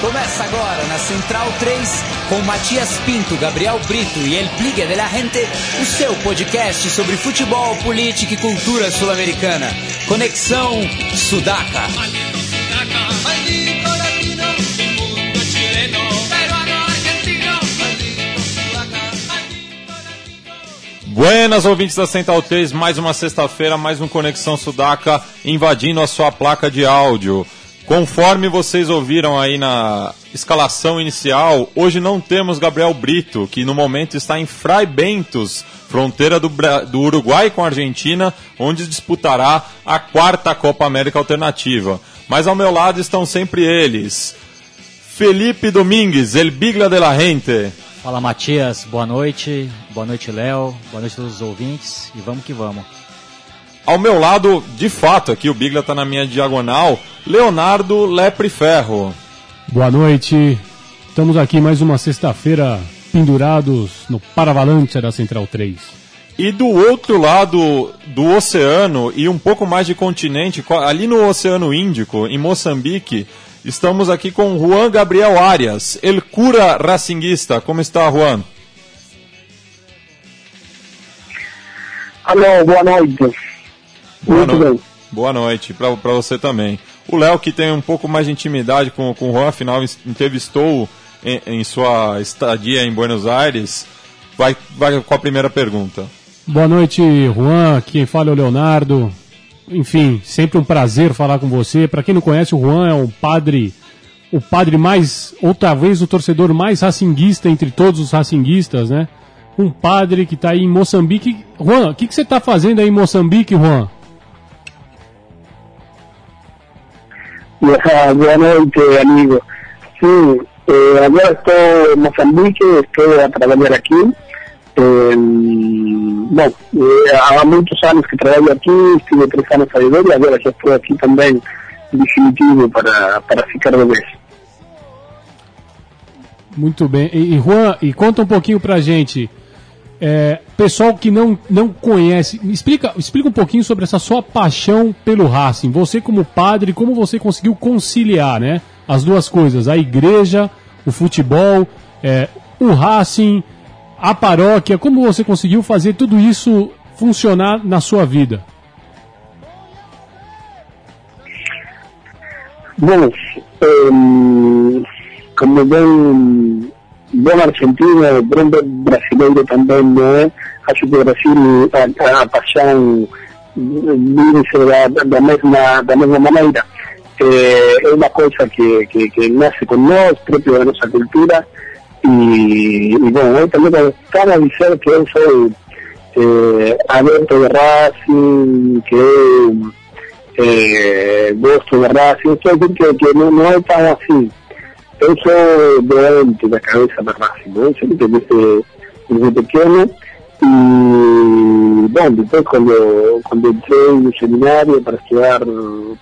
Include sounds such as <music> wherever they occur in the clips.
Começa agora na Central 3 com Matias Pinto, Gabriel Brito e El Pligue de la Gente, o seu podcast sobre futebol, política e cultura sul-americana. Conexão Sudaca. Buenas ouvintes da Central 3, mais uma sexta-feira, mais um Conexão Sudaca invadindo a sua placa de áudio. Conforme vocês ouviram aí na escalação inicial, hoje não temos Gabriel Brito, que no momento está em Fray Bentos, fronteira do, do Uruguai com a Argentina, onde disputará a quarta Copa América Alternativa. Mas ao meu lado estão sempre eles. Felipe Domingues, El Bigla de la Gente. Fala Matias, boa noite, boa noite Léo, boa noite a todos os ouvintes e vamos que vamos. Ao meu lado, de fato, aqui o Bigla está na minha diagonal, Leonardo Lepre Ferro. Boa noite, estamos aqui mais uma sexta-feira pendurados no Paravalante da Central 3. E do outro lado do oceano e um pouco mais de continente, ali no Oceano Índico, em Moçambique, Estamos aqui com Juan Gabriel Arias, El Cura Racinguista. Como está, Juan? Alô, boa noite. Boa Muito no... bem. Boa noite, para você também. O Léo, que tem um pouco mais de intimidade com, com o Juan, afinal entrevistou em, em sua estadia em Buenos Aires, vai, vai com a primeira pergunta. Boa noite, Juan. Quem fala é o Leonardo enfim, sempre um prazer falar com você. Para quem não conhece, o Juan é um padre, o padre mais, ou talvez o torcedor mais racinguista entre todos os racinguistas, né? Um padre que está aí em Moçambique. Juan, o que, que você está fazendo aí em Moçambique, Juan? Boa noite, amigo. Sim, eh, estou em Moçambique, estou a trabalhar aqui. Eh, bom, eh, há muitos anos que trabalho aqui, estive três anos a viver e agora já estou aqui também definitivo para, para ficar de vez. Muito bem. E, e Juan, e conta um pouquinho pra gente, é, pessoal que não, não conhece, explica, explica um pouquinho sobre essa sua paixão pelo Racing. Você como padre, como você conseguiu conciliar, né? As duas coisas, a igreja, o futebol, é, o Racing, a paróquia, como você conseguiu fazer tudo isso funcionar na sua vida? Bom, um, como bem, bom argentino, bom brasileiro também, né? acho que o Brasil, a, a paixão vive da, da, mesma, da mesma maneira. É, é uma coisa que, que, que nasce com nós, próprio da nossa cultura, y, y bueno, hoy también para avisar que yo soy eh, abierto de Racing, que eh, gusto de Racing, esto que, que no, no es tan así. Yo soy de la cabeza de Racing, ¿no? Siempre desde, desde pequeño. Y bueno, después cuando, cuando entré en un seminario para estudiar,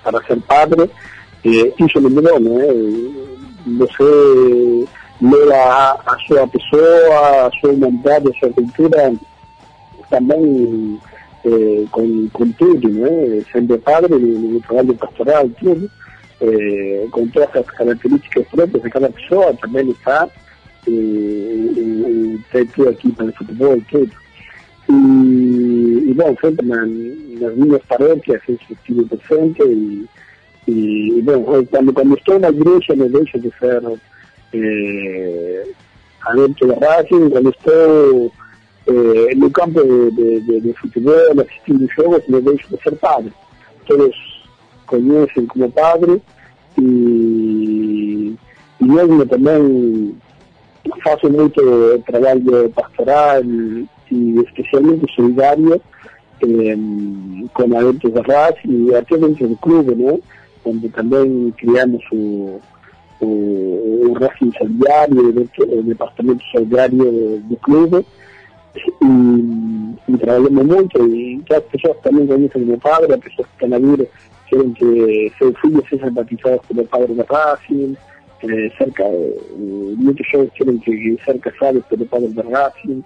para ser padre, eh, hizo lo mismo, ¿no? No sé ler a, a sua pessoa, a sua humanidade, a sua cultura, também eh, com, com tudo, né? sendo padre no, no trabalho pastoral, tudo, eh, com todas as características próprias de cada pessoa, também está, e, e, tem tudo aqui para o futebol, tudo. E, e bom, sempre na, nas minhas paróquias eu estive presente e, e, bom, quando, quando estou na igreja não deixo de ser eh, adentro de Racing, cuando estoy eh, el campo de, de, de, de fútbol, asistindo jogos, me deixo de ser padre. Todos conhecem como padre e, e mesmo também faço muito trabalho pastoral e especialmente solidário eh, com adentros da Racing e dentro do clube, né? onde também criamos o o, o Departamento Solidário do clube, e, e trabalhamos muito, e que as pessoas também conhecem meu padre, as pessoas que estão a vir querem que seus filhos sejam batizados pelo padre da Racing, eh, cerca, eh, muitos jovens querem que ser casados pelo padre da Racing,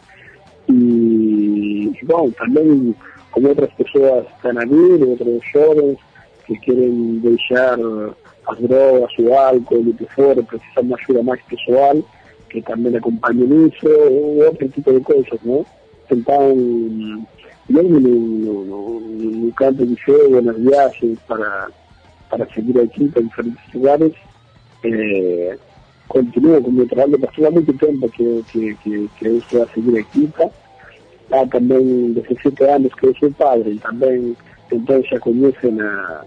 e, bom, também como outras pessoas estão a vir, outros jovens que querem deixar as drogas, o álcool, o que for, precisa de uma ajuda mais pessoal, que também acompanhe nisso, ou outro tipo de coisas, né? Então, mesmo no, no, no campo de jogo, nas viagens para, para seguir a equipe em diferentes lugares, eh, continuo com o meu trabalho, passou há muito tempo que, que, que, que eu estou a seguir a equipe, há também 17 anos que eu sou padre, também então já conhecem há,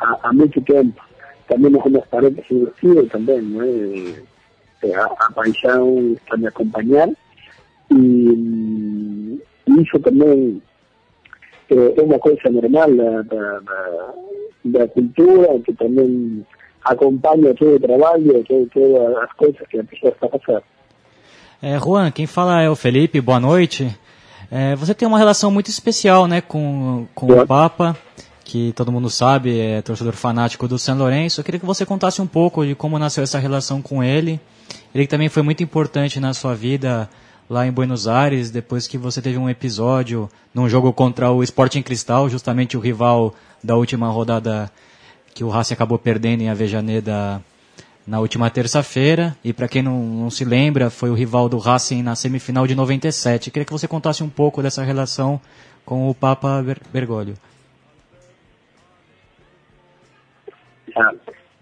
há, há muito tempo. Também nos meus parentes divertidos também, não é? A, a paixão está me acompanhar e, e isso também é uma coisa normal da, da cultura que também acompanha todo o trabalho, todo, todas as coisas que a pessoa está fazendo. É, Juan, quem fala é o Felipe, boa noite. É, você tem uma relação muito especial né, com, com o Papa, que todo mundo sabe, é torcedor fanático do São Lourenço. Eu queria que você contasse um pouco de como nasceu essa relação com ele. Ele também foi muito importante na sua vida lá em Buenos Aires, depois que você teve um episódio num jogo contra o Sporting Cristal, justamente o rival da última rodada que o Racing acabou perdendo em Avejaneda na última terça-feira. E para quem não, não, se lembra, foi o rival do Racing na semifinal de 97. Queria que você contasse um pouco dessa relação com o Papa Ber Bergoglio. Ah,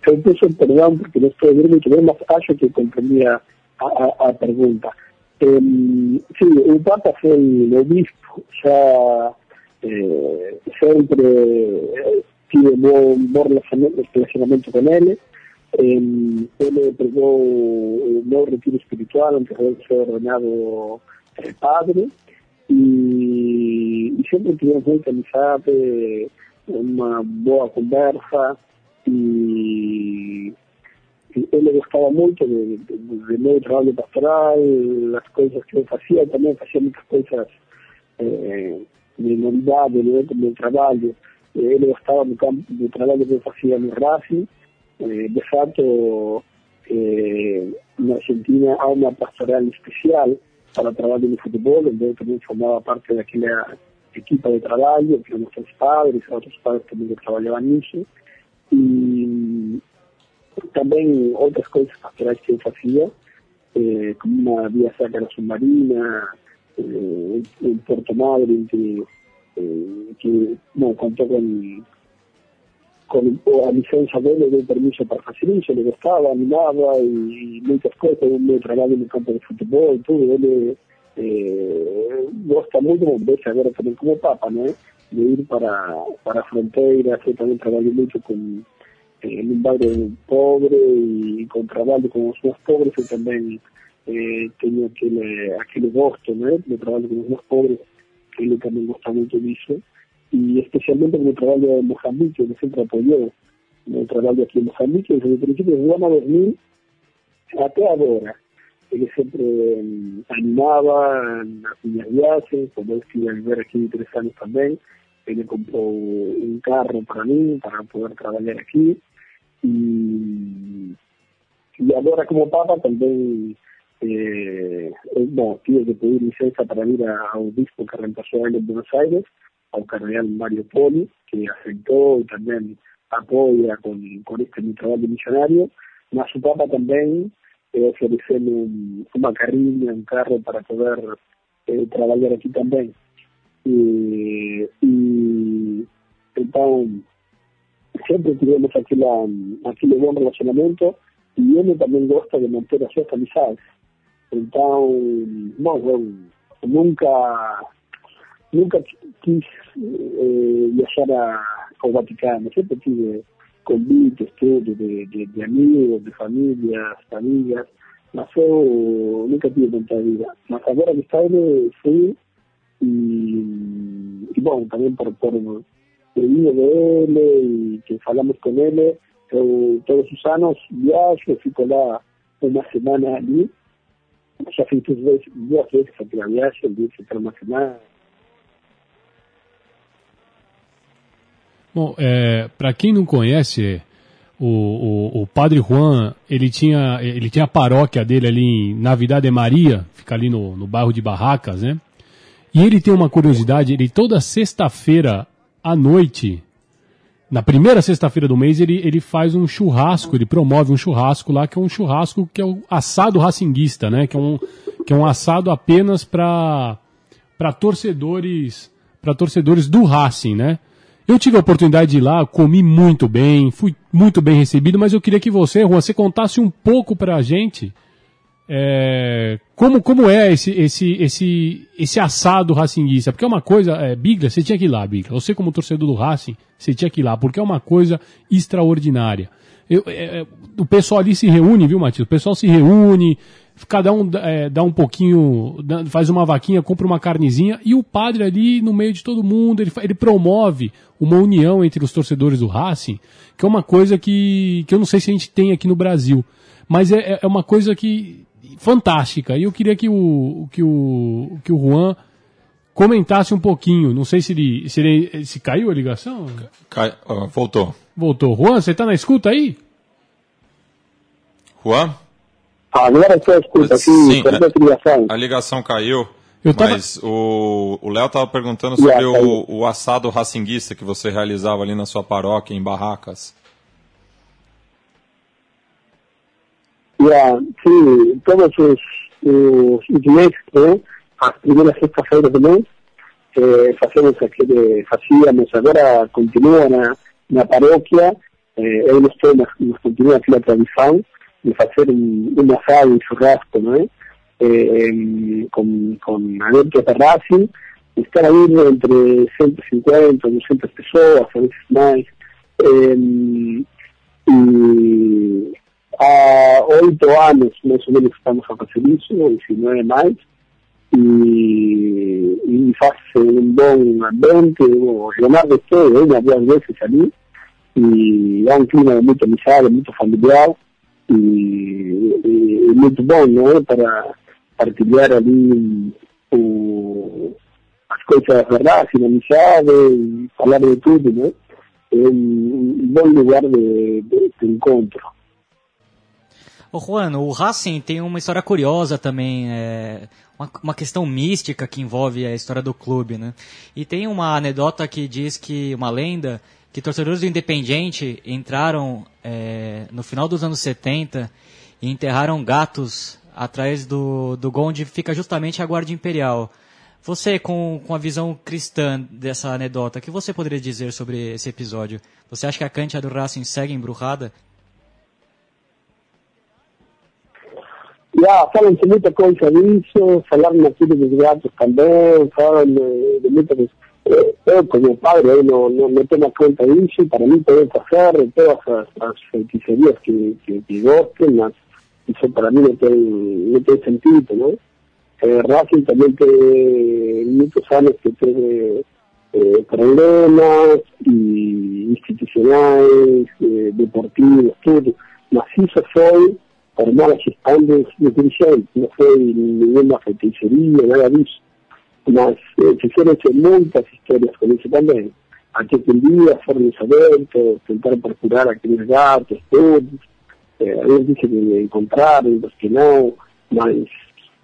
eu peço perdão porque não estou ouvindo muito bem, mas acho que compreendi a, a, a pergunta. Um, sim, o Papa foi obispo, já eh, sempre eh, tive bom, bom relacionamento com ele. Eh, ele pegou o meu retiro espiritual antes de ser ordenado eh, padre e, e sempre tivemos muita amizade, uma boa conversa e, e ele gostava muito de, de, de meu trabalho pastoral, as coisas que eu fazia, também fazia muitas coisas eh, de novidade né, do meu trabalho. Ele gostava do, campo, do trabalho que eu fazia no Racing, eh, de fato, eh, na Argentina há uma pastoral especial para trabalho no futebol, onde eu também formava parte daquela equipa de trabalho, que eram os padres, outros padres também que trabalhavam nisso, e também outras coisas pastorais que eu fazia, eh, como uma via sacra submarina, eh, em Porto Madre, que, eh, que bom, contou com con a licença dele deu permiso para fazer isso, ele gostava, animava e, e muitas coisas, o meu trabalho no campo de futebol, tudo, ele eh, gosta muito, bom, deixa agora também como Papa, né? De ir para, para a fronteira, eu também trabalho muito com, eh, num bairro pobre e, e com trabalho com os mais pobres, eu também eh, tenho aquele, aquele gosto? De trabalho com os mais pobres, ele também gosta muito disso y especialmente con el trabajo de Mozambique, que siempre apoyó el trabajo aquí en Mozambique, desde el principio del año 2000 hasta ahora. Ele sempre um, animava nas minhas viagens, como eu estive a viver aqui três anos também, ele comprou um carro para mim, para poder trabalhar aqui. E, e agora, como Papa, também eh, bom, tive que pedir licença para ir ao bispo que reemplazou ele em Buenos Aires, ao cardeal Mario Poli, que aceptó y también apoya con, con este mi trabajo misionario, mas su papa también eh, ofrecerme un, una carrilla, un carro para poder eh, trabalhar aqui também. E, e então, sempre tivemos aquele, aquele bom relacionamento e ele também gosta de manter as suas amizades. Então, bom, eu nunca nunca quis eh, viajar a, Vaticano, sempre tive convites, tudo, de, de, amigos, de famílias, amigas, mas nunca tive vontade de ir. Mas que está ele, fui e, e bom, também por, por o vinho dele e que falamos com ele, eu todos os anos viajo, fico lá uma semana ali, já fiz duas vezes, duas vezes aquela viagem, de ficar uma semana, Bom, é, para quem não conhece, o, o, o, Padre Juan, ele tinha, ele tinha a paróquia dele ali em Navidade Maria, fica ali no, no bairro de Barracas, né? E ele tem uma curiosidade, ele toda sexta-feira à noite, na primeira sexta-feira do mês, ele, ele faz um churrasco, ele promove um churrasco lá, que é um churrasco que é o assado racinguista, né? Que é um, que é um assado apenas para torcedores para torcedores do Racing, né? Eu tive a oportunidade de ir lá, comi muito bem, fui muito bem recebido, mas eu queria que você, Juan, você contasse um pouco para a gente é, como, como é esse, esse, esse, esse assado racinguista? Porque é uma coisa, é, Bigla, você tinha que ir lá, Bigla. Você como torcedor do Racing, você tinha que ir lá, porque é uma coisa extraordinária. Eu, é, é o pessoal ali se reúne, viu, Matheus? O pessoal se reúne, cada um é, dá um pouquinho, faz uma vaquinha, compra uma carnezinha, e o padre ali no meio de todo mundo, ele, ele promove uma união entre os torcedores do Racing, que é uma coisa que, que eu não sei se a gente tem aqui no Brasil, mas é, é uma coisa que fantástica. E eu queria que o, que o, que o Juan comentasse um pouquinho. Não sei se ele. Se, ele, se caiu a ligação? Cai, uh, voltou. Voltou. Juan, você está na escuta aí? Juan? Agora estou escuta. Sim, a ligação. a ligação caiu. Tava... Mas o Léo estava perguntando sobre yeah, o, o assado racinguista que você realizava ali na sua paróquia, em Barracas. Ya, sí, todos sus, sus meses, ¿no? a primera sexta-feira do mês, eh, fazemos aquele, fazíamos, agora continua na, na paróquia, eh, eu estou, mas, mas continua tradição de fazer um, um assado, um churrasco, não é? Eh, estar aí entre 150, 200 pessoas, a vezes mais, eh, e há oito anos, menos, estamos fazer isso, não é mais, e, e faz um bom ambiente, o Leonardo esteve uma duas vezes ali, e há um clima muito amizade, muito familiar, e, e, e muito bom, não é? Para partilhar ali o, as coisas verdade, na amizade, falar de tudo, não é? É um bom lugar de, de, de encontro. Ô Juan, o Racing tem uma história curiosa também, é, uma, uma, questão mística que envolve a história do clube, né? E tem uma anedota que diz que, uma lenda, que torcedores do Independiente entraram é, no final dos anos 70 e enterraram gatos atrás do, do gol onde fica justamente a Guarda Imperial. Você, com, com a visão cristã dessa anedota, o que você poderia dizer sobre esse episódio? Você acha que a cancha do Racing segue embrujada? Já, falam-se muita coisa disso, falaram aqui dos gatos também, falam de, de muita coisa. Eu, como padre, não, não, não tomo conta disso, para mim podem fazer todas as, as feitiçarias que, que, que gostem, para mim não tem, não tem sentido, não? Eh, Racing também tem muitos anos que teve eh, problemas e institucionais, eh, deportivos, tudo, mas isso foi por malas de dirigentes, no fue ninguna feiticería, nada de eso. Mas eh, fixeron muitas historias con eso también. Aquel día fueron abertos, tentaron procurar aqueles gatos, todos. Eh, a veces dicen que encontraron, los que no, mas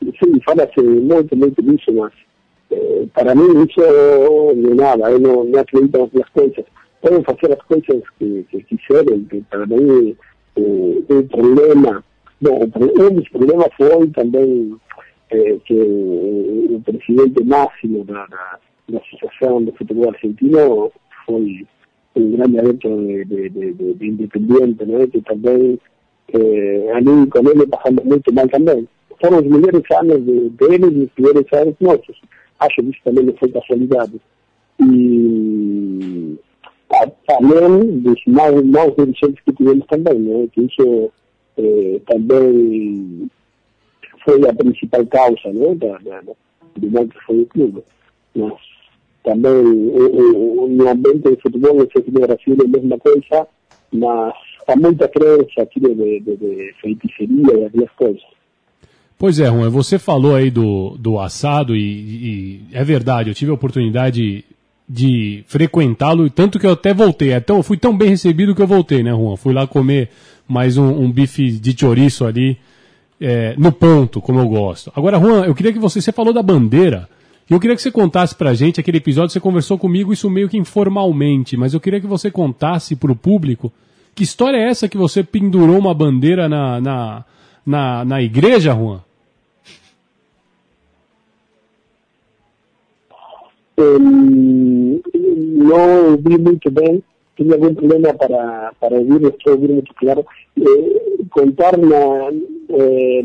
sim, fala-se muito, muito disso, mas eh, para mim isso não é nada, eu não, não acredito nas coisas. Podem fazer as coisas que, que quiserem, que para mim o, o problema Bom, um dos problemas foi também eh, que o, o, presidente máximo da, da, da, Associação de Futebol Argentino foi um grande adepto de, de, de, de Independiente, né, que também eh, ali com ele passamos muito mal também. Foram os melhores anos de, dele e os piores anos nossos. Acho que isso também não foi casualidade. E além dos maus, maus dirigentes que tivemos também, né, que isso eh, também foi a principal causa né, da, da, do mal que foi o clube. Mas também o, o, no ambiente de futebol, no Brasil é a mesma coisa, mas há muita crença aqui de, de, de feiticeria e algumas coisas. Pois é, Juan, você falou aí do, do assado e, e, é verdade, eu tive a oportunidade de frequentá-lo, tanto que eu até voltei, é tão, fui tão bem recebido que eu voltei, né, Juan? Fui lá comer mais um, um bife de chouriço ali, é, no ponto, como eu gosto. Agora, Juan, eu queria que você, você falou da bandeira, E eu queria que você contasse pra gente aquele episódio, você conversou comigo isso meio que informalmente, mas eu queria que você contasse pro público que história é essa que você pendurou uma bandeira na, na, na, na igreja, Juan? Um, não ouvi muito bem, tinha algum problema para, para estou ouvindo muito claro. Eh, contar na, eh,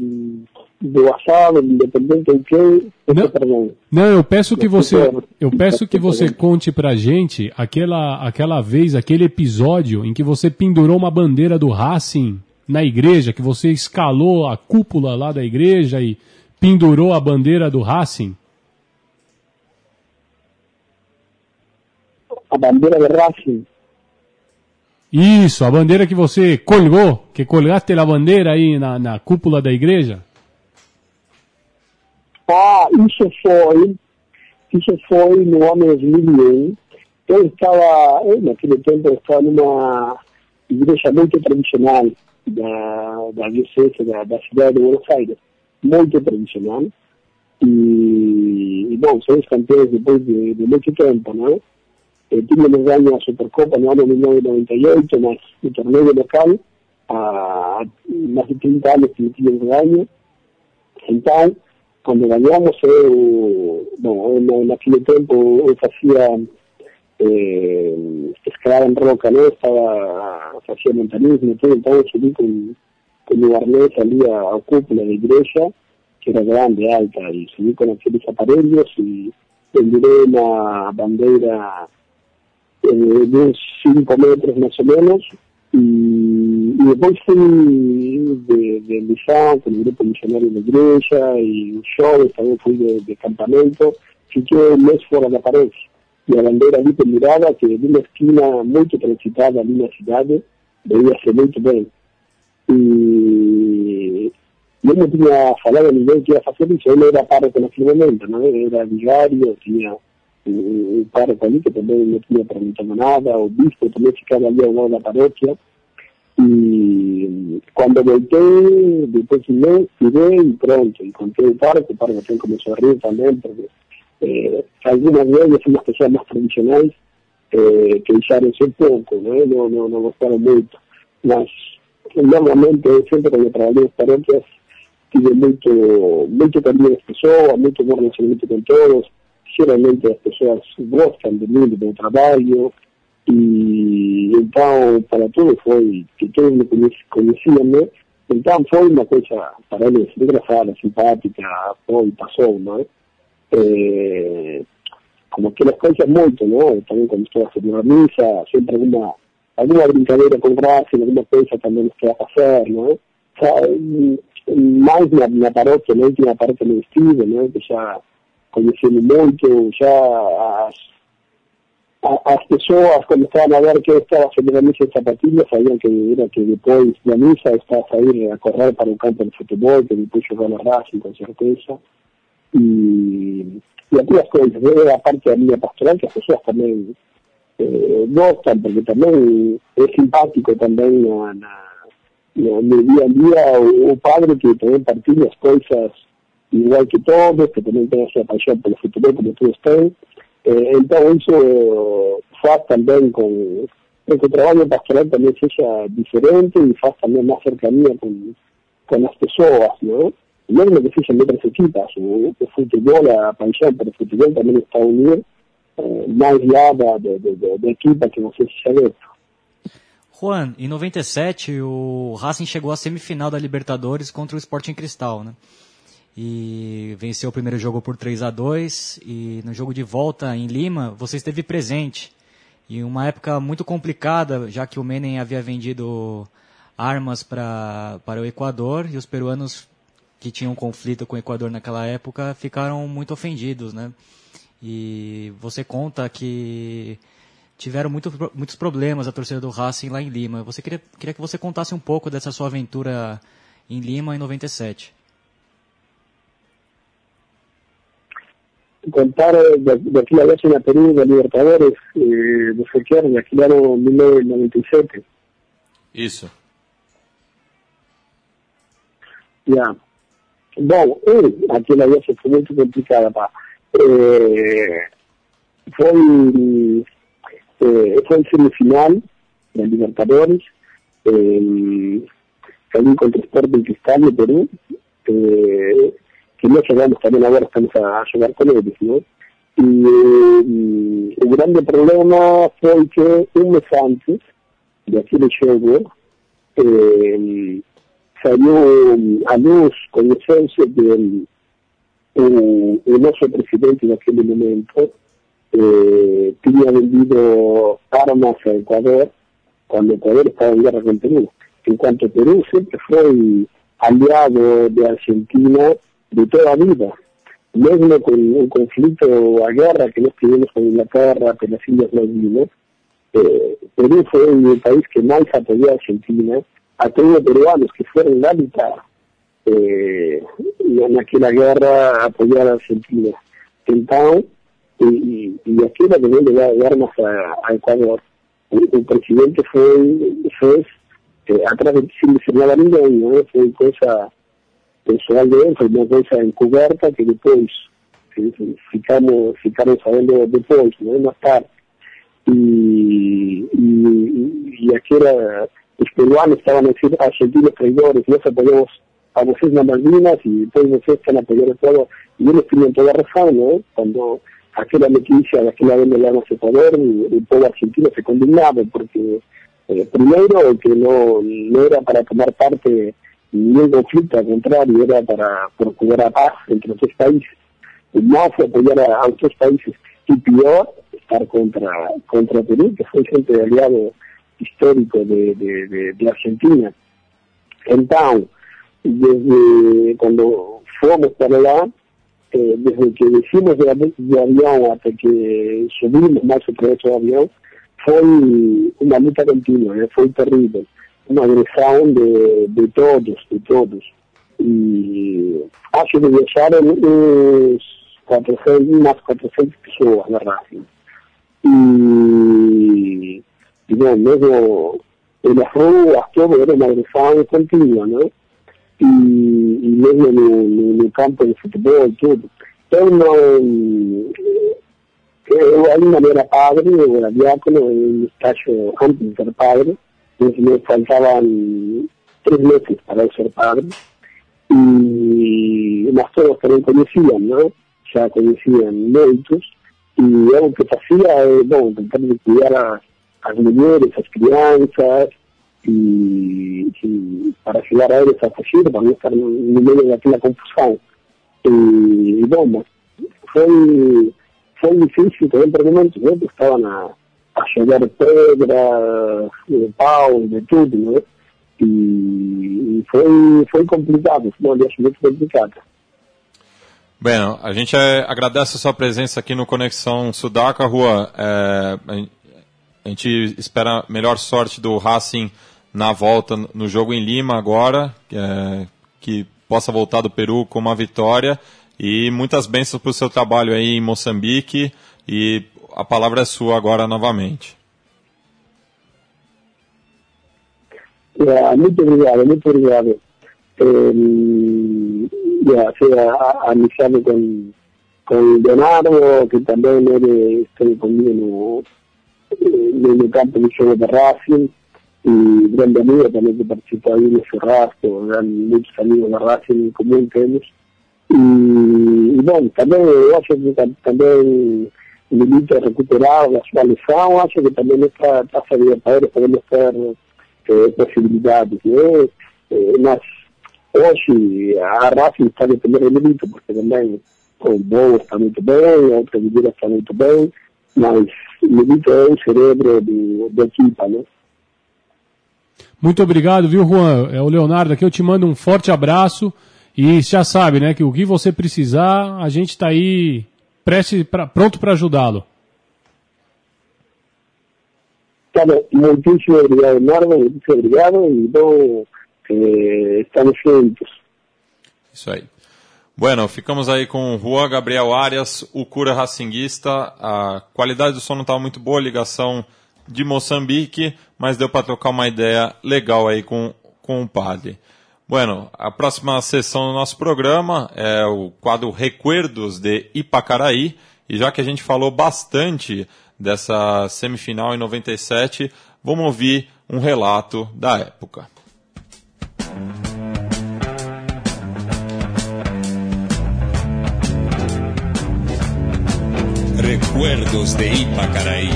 do assado, independente em quem, Não. Não, eu peço que você, eu peço que você conte pra gente aquela, aquela vez, aquele episódio em que você pendurou uma bandeira do Racing na igreja, que você escalou a cúpula lá da igreja e pendurou a bandeira do Racing. A bandeira de Racing. Isso, a bandeira que você colgou, que colgaste a bandeira aí na, na cúpula da igreja. Ah, isso foi, isso foi no ano 2001. Eu estava, eu, naquele tempo, eu estava numa igreja muito tradicional da, da diocese da, da cidade de Buenos Aires. Muito tradicional. E, e bom, somos campeões depois de, de muito tempo, né? Eh, tínhamos ganho a Supercopa no ano 1998, mas no torneio local, há mais de 30 anos que não tínhamos ganho. Então, quando ganhamos, eu, bom, eu, na- naquele tempo eu fazia eh, escalada em roca, né? Estava, fazia montanismo, tudo, então eu subi com, com o arnês cúpula da igreja, que era grande, alta, e subi com aqueles aparelhos e pendurei uma bandeira eh, de uns 5 metros mais ou menos, e, e depois fui de, de missão com o grupo missionário da igreja e os jovens também fui de, de campamento, fiquei um mês fora da parede. E a bandeira ali pendurada, que de uma esquina muito transitada ali na cidade, veio ser muito bem. E eu não tinha falado a ninguém que ia fazer isso, eu não era pároco naquele momento, não é? era vigário, tinha o pároco ali que também não tinha perguntado nada, o bispo também ficava ali ao lado da paróquia. E quando voltei, depois de um mês, tirei e pronto, encontrei o pároco, o pároco também começou a rir também, porque eh, algumas vezes, umas pessoas mais tradicionais, eh, queixaram-se um pouco, né? não, não, não gostaram muito, mas normalmente, sempre quando eu trabalhei nas paróquias, tive muito, muito carinho das pessoas, muito bom relacionamento com todos, geralmente as pessoas gostam de mim, do trabalho, e então para tudo foi que todos me conheci- conheciam, né? Então foi uma coisa para eles engraçada, simpática, foi, passou, não é? Eh, como aquelas coisas muito, não? Também quando estou a fazer uma missa, sempre alguma, alguma brincadeira com graça, alguma coisa também que a fazer, não é? Sa- mais na, na paróquia, última paróquia no estive? Que já conhecendo muito, já as, as pessoas começaram a ver que eu estava fazendo a missa em sapatilhas, sabiam que era que depois da missa eu a a correr para o campo de futebol, que depois jogar na Racing, com certeza. E, e aquelas coisas, é a parte pastoral que as pessoas também eh, porque também é simpático também na, na, no, no dia a dia o, padre que também partilha as coisas igual que todos, que também tem a sua paixão pelo futebol, como todos têm. Eh, então isso faz também com, com que o trabalho pastoral também seja diferente e faz também mais cercania com, com as pessoas, não Mesmo que sejam outras equipas, o, o futebol, a paixão pelo futebol também está unido eh, mais lá da, da equipa que você seja dentro. Juan, em 97 o Racing chegou à semifinal da Libertadores contra o Sporting Cristal, né? E venceu o primeiro jogo por 3 a 2 e no jogo de volta em Lima você esteve presente. E uma época muito complicada, já que o Menem havia vendido armas pra, para o Equador e os peruanos que tinham conflito com o Equador naquela época ficaram muito ofendidos, né? E você conta que tiveram muito, muitos problemas a torcida do Racing lá em Lima. Você queria, queria que você contasse um pouco dessa sua aventura em Lima em 97. Contar de, de aquella vez en la Perú de Libertadores, eh, de Sequer, de aquel año 1997. Isso. Ya. Bom, eh, aquela vez foi muito complicada, pá. eh, foi, eh, foi semifinal da Libertadores, eh, ali contra Cristal de Perú, eh, que nós jogamos também agora, estamos a jogar com eles, não? E eh, o grande problema foi que um mês antes daquele jogo, eh, saiu a luz, conhecência de o, o nosso presidente naquele momento eh, tinha vendido armas a Equador quando Equador estava em guerra com Perú. Enquanto Perú sempre foi aliado de Argentina de toda a vida. Mesmo com o conflito, a guerra que nós tivemos com Inglaterra pelas Ilhas Malvinas, eh, Perú foi o país que mais apoiou a Argentina. Até houve peruanos que foram lá lutar eh, naquela guerra a apoiar a Argentina. Então, e, e, e aquilo também de dar armas a, a Equador. O, o presidente foi, fez, eh, atrás de sem mencionar a ninguém, não foi coisa pessoal dele, foi uma coisa encoberta que depois ficamos, ficaram sabendo depois, não mais tarde. E, e, e aquela, os peruanos estavam a argentinos traidores, nós apoiamos a vocês na Malvinas y todos vocês están apoyando todo. Y ellos tienen toda razón, ¿no? Cuando aquella noticia de aquella vez le damos Ecuador, el, el pueblo argentino se condignaba porque eh, primero que no, no era para tomar parte ni un conflicto, al contrario, era para procurar paz entre los dos países. Y más apoyar a, otros países. Y peor, estar contra, contra Perú, que fue gente aliado histórico de, de, de, de Argentina. Entonces, desde cuando fuimos para allá, eh, desde que decimos de, de, avión hasta que subimos más otra vez de avión, fue una lucha continua, eh, fue terrible, una agresión de, de todos, de todos. Y hace que viajaron unos 400, unas 400 personas na Racing. Y, y no, luego en las ruas, todo era una agresión continua, ¿no? e, e mesmo no, no, no, campo de futebol e tudo. Então, não, eu ainda não era padre, eu era diácono, eu estágio antes de ser padre, me faltavam três meses para eu ser padre, e mas todos também conheciam, não? já conheciam muitos, e eu o que fazia é, bom, tentar cuidar as mulheres, as crianças, y, y, para ayudar a ellos a fugir, para no estar en medio de aquella confusión. Y, y bueno, fue, fue difícil también por momentos, ¿no? que estaban a, a llover pedras, de pau, de todo, ¿no? Y, y foi, foi complicado, foi muito complicada. Bueno, a gente é, agradece a sua presença aqui no Conexão Sudaca, Rua. É, a gente espera melhor sorte do Racing na volta no jogo em Lima agora, é, que possa voltar do Peru com uma vitória e muitas bênçãos para o seu trabalho aí em Moçambique e a palavra é sua agora novamente. Yeah, muito obrigado, muito obrigado. Eh, yeah, sea, amizade com, com Leonardo, que também ele esteve comigo no, no campo de jogo de Racing. y grande amigo también que participó ahí en ese muchos amigos de Racing en común que ellos. Y, y bueno, también yo milita recuperar a sua lição, acho que também nessa taça de Libertadores podemos ter eh, possibilidades, né? Eh, mas hoje a Racing está dependendo do Milito, porque também o Boa está muito bem, a outra medida está muito bem, mas o Milito é o cerebro da equipa, né? Muito obrigado, viu, Juan? É o Leonardo aqui, eu te mando um forte abraço. E já sabe, né, que o que você precisar, a gente está aí preste pra, pronto para ajudá-lo. Tá bom, muitíssimo obrigado, muitíssimo obrigado e bom, eh, estamos juntos. Isso aí. Bueno, ficamos aí com o Juan Gabriel Arias, o cura racinguista. A qualidade do som não estava muito boa, ligação de Moçambique, mas deu para trocar uma ideia legal aí com, com o padre. Bueno, a próxima sessão do nosso programa é o quadro Recuerdos de Ipacaraí. E já que a gente falou bastante dessa semifinal em 97, vamos ouvir um relato da época. Recuerdos de Ipacaraí.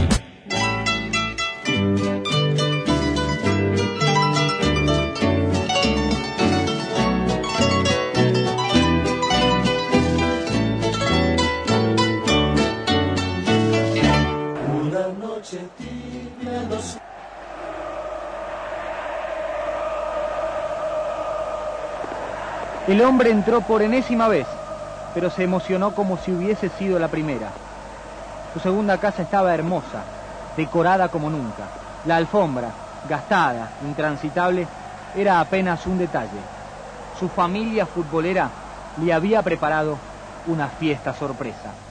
El hombre entró por enésima vez, pero se emocionó como si hubiese sido la primera. Su segunda casa estaba hermosa, decorada como nunca. La alfombra, gastada, intransitable, era apenas un detalle. Su familia futbolera le había preparado una fiesta sorpresa.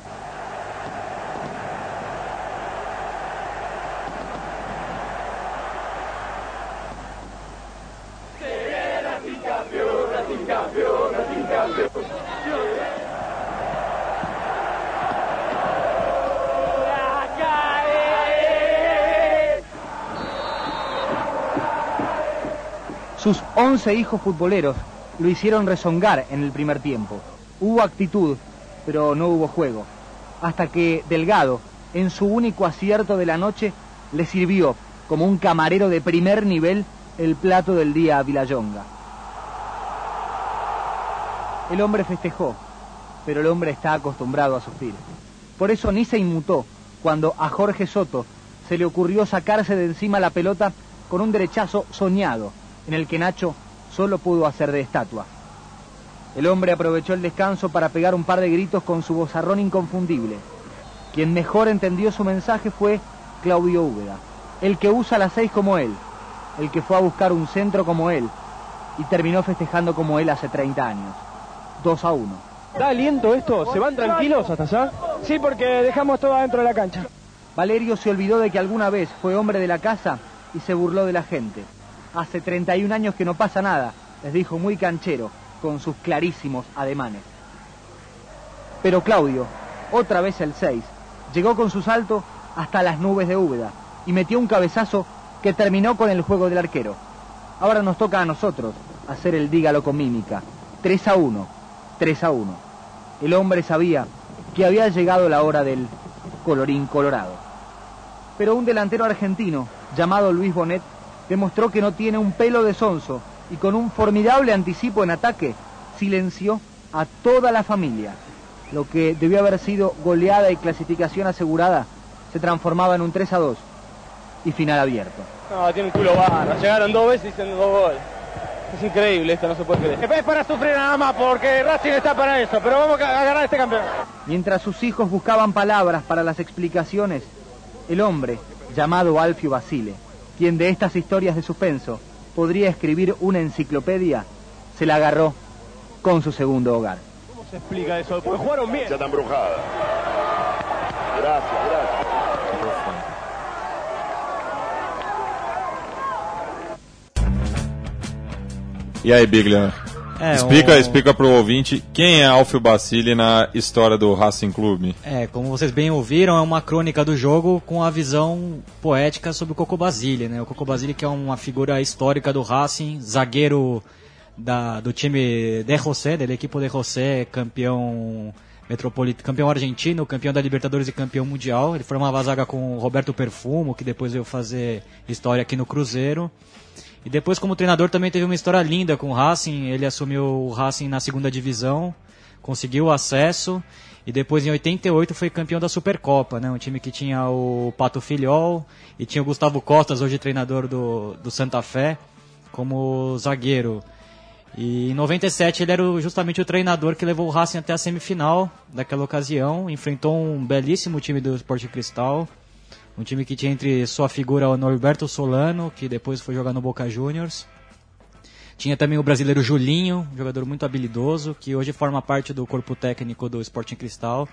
Sus 11 hijos futboleros lo hicieron rezongar en el primer tiempo. Hubo actitud, pero no hubo juego. Hasta que Delgado, en su único acierto de la noche, le sirvió, como un camarero de primer nivel, el plato del día a Vilayonga. El hombre festejó, pero el hombre está acostumbrado a sufrir. Por eso ni se inmutó cuando a Jorge Soto se le ocurrió sacarse de encima la pelota con un derechazo soñado en el que Nacho solo pudo hacer de estatua. El hombre aprovechó el descanso para pegar un par de gritos con su vozarrón inconfundible. Quien mejor entendió su mensaje fue Claudio Úbeda, el que usa las seis como él, el que fue a buscar un centro como él y terminó festejando como él hace 30 años. 2 a 1. ¿Da aliento esto? ¿Se van tranquilos hasta allá? Sí, porque dejamos todo adentro de la cancha. Valerio se olvidó de que alguna vez fue hombre de la casa y se burló de la gente. Hace 31 años que no pasa nada, les dijo muy canchero, con sus clarísimos ademanes. Pero Claudio, otra vez el 6, llegó con su salto hasta las nubes de Úbeda y metió un cabezazo que terminó con el juego del arquero. Ahora nos toca a nosotros hacer el dígalo con mímica. 3 a 1, 3 a 1. El hombre sabía que había llegado la hora del colorín colorado. Pero un delantero argentino llamado Luis Bonet demostró que no tiene un pelo de sonso y con un formidable anticipo en ataque silenció a toda la familia. Lo que debió haber sido goleada y clasificación asegurada se transformaba en un 3 a 2 y final abierto. No, tiene un culo barro. Llegaron dos veces y hicieron dos goles. Es increíble esto, no se puede creer. Es para sufrir nada más porque Racing está para eso, pero vamos a ganar este campeonato. Mientras sus hijos buscaban palabras para las explicaciones, el hombre, llamado Alfio Basile, quien de estas historias de suspenso podría escribir una enciclopedia, se la agarró con su segundo hogar. ¿Cómo se explica eso? Porque jugaron bien. Ya está embrujada. Gracias, gracias. E aí, Biglia? É, explica, um- explica pro ouvinte quem é Alfio Basile na história do Racing Clube. É, como vocês bem ouviram, é uma crônica do jogo com a visão poética sobre o Coco Basile, né? O Coco Basile que é uma figura histórica do Racing, zagueiro da, do time de José, da equipe de José, campeão metropolitano, campeão argentino, campeão da Libertadores e campeão mundial. Ele formava a zaga com o Roberto Perfumo, que depois veio fazer história aqui no Cruzeiro. E depois, como treinador, também teve uma história linda com o Racing. Ele assumiu o Racing na segunda divisão, conseguiu o acesso e depois, em 88, foi campeão da Supercopa. Né? Um time que tinha o Pato Filhol e tinha o Gustavo Costas, hoje treinador do, do Santa Fé, como zagueiro. E em 97 ele era justamente o treinador que levou o Racing até a semifinal daquela ocasião. Enfrentou um belíssimo time do Sport Cristal. Um time que tinha entre sua figura o Norberto Solano, que depois foi jogar no Boca Juniors. Tinha também o brasileiro Julinho, um jogador muito habilidoso, que hoje forma parte do corpo técnico do Sporting Cristal.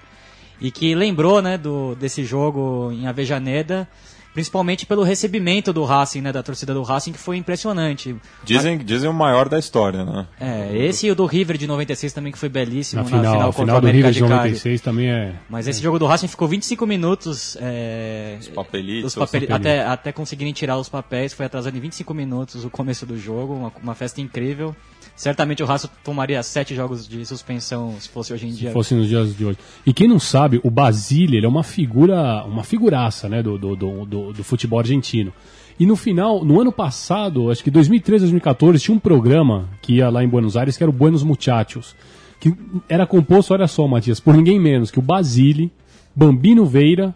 E que lembrou né, do, desse jogo em Avejaneda, principalmente pelo recebimento do Racing, né, da torcida do Racing, que foi impressionante. Dizem, dizem o maior da história, né? É, esse e o do River de 96 também, que foi belíssimo Na na final, final, contra final o do América River de de Cali. 96 também é. Mas esse jogo do Racing ficou 25 minutos é, Os papelitos. os papel- papelitos. até, até conseguirem tirar os papéis, foi atrasado em 25 minutos o começo do jogo, uma, uma festa incrível. Certamente o Racing tomaria sete jogos de suspensão se fosse hoje em dia. Se fosse nos dias de hoje. E quem não sabe, o Basile ele é uma figura, uma figuraça né, do, do, do, do- do futebol argentino. E no final, no ano passado, acho que 2013, 2014, tinha um programa que ia lá em Buenos Aires, que era o Buenos Muchachos. Que era composto, olha só, Matias, por ninguém menos que o Basile, Bambino Veira,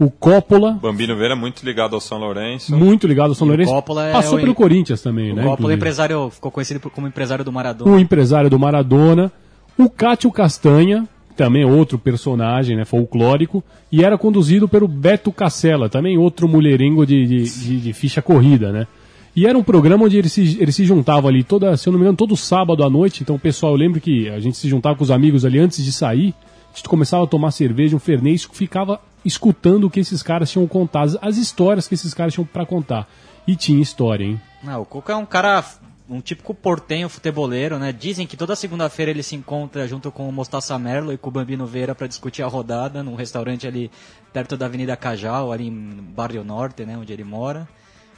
o Coppola, Bambino Veira é muito ligado ao São Lourenço. muito ligado ao São E o Lourenço. Coppola é Passou o- pelo Corinthians também, o né? Coppola inclusive. empresário, ficou conhecido como empresário do Maradona. o empresário do Maradona, o Cátio Castanha, também outro personagem né, folclórico, e era conduzido pelo Beto Cacela, também outro mulherengo de, de, de- de ficha corrida, né? E era um programa onde eles se, eles se juntavam ali, toda, se eu não me engano, todo sábado à noite. Então, pessoal, eu lembro que a gente se juntava com os amigos ali antes de sair, a gente começava a tomar cerveja, um fernês, ficava escutando o que esses caras tinham contado, as- as histórias que esses caras tinham pra contar. E tinha história, hein? Não, o Cuca é um cara, um típico portenho futeboleiro, né? Dizem que toda segunda-feira ele se encontra junto com o Mostaça Merlo e com o Bambino Veira para discutir a rodada num restaurante ali perto da Avenida Cajal, ali em Barrio Norte, né? Onde ele mora.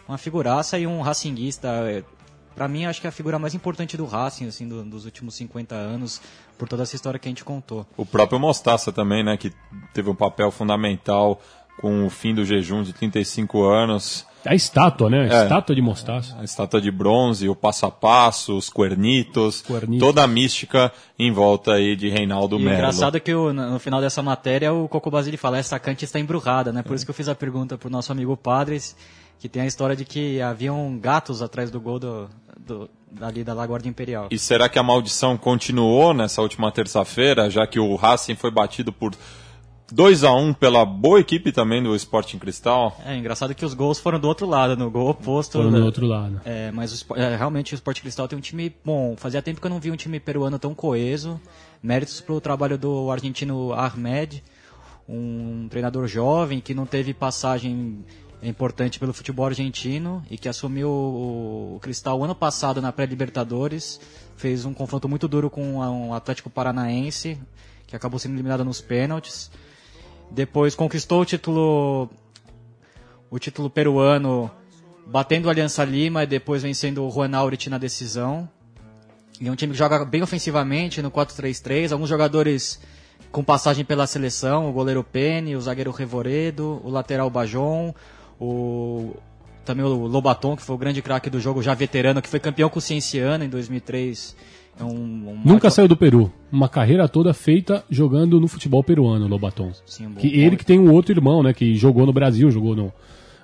Uma figuraça e um racinguista. É, Pra mim, acho que é a figura mais importante do Racing, assim, do- dos últimos 50 anos, por toda essa história que a gente contou. O próprio Mostaça também, né? Que teve um papel fundamental com o fim do jejum de 35 anos. A estátua, né? A É. estátua de mostaça. A estátua de bronze, o passo a passo, os cuernitos, Cuernitos. toda a mística em volta aí de Reinaldo E o Melo. engraçado é que o- no final dessa matéria o Coco Basile fala, essa cante está embrujada, né? Por isso que eu fiz a pergunta pro nosso amigo Padres, que tem a história de que haviam gatos atrás do gol do, do, ali da Laguardia Imperial. E será que a maldição continuou nessa última terça-feira, já que o Racing foi batido por 2 a 1 pela boa equipe também do Sporting Cristal? É engraçado que os gols foram do outro lado, no gol oposto. Foram do né? outro lado. É, mas o é, realmente o Sport Cristal tem um time bom. Fazia tempo que eu não vi um time peruano tão coeso. Méritos pro trabalho do argentino Ahmed, um treinador jovem que não teve passagem importante pelo futebol argentino e que assumiu o, o Cristal ano passado na pré-Libertadores. Fez um confronto muito duro com um Atlético Paranaense, que acabou sendo eliminado nos pênaltis. Depois conquistou o título o título peruano batendo o Aliança Lima e depois vencendo o Juan Aurich na decisão. E é um time que joga bem ofensivamente no 4-3-3, alguns jogadores com passagem pela seleção, o goleiro Penny, o zagueiro Revoredo, o lateral Bajon, o também o Lobaton, que foi o grande craque do jogo, já veterano, que foi campeão com o Cienciano em 2003. É um, um Nunca saiu do Peru. Uma carreira toda feita jogando no futebol peruano, Lobaton. Sim, um bom- que ele que tem um outro irmão, né? Que jogou no Brasil, jogou no.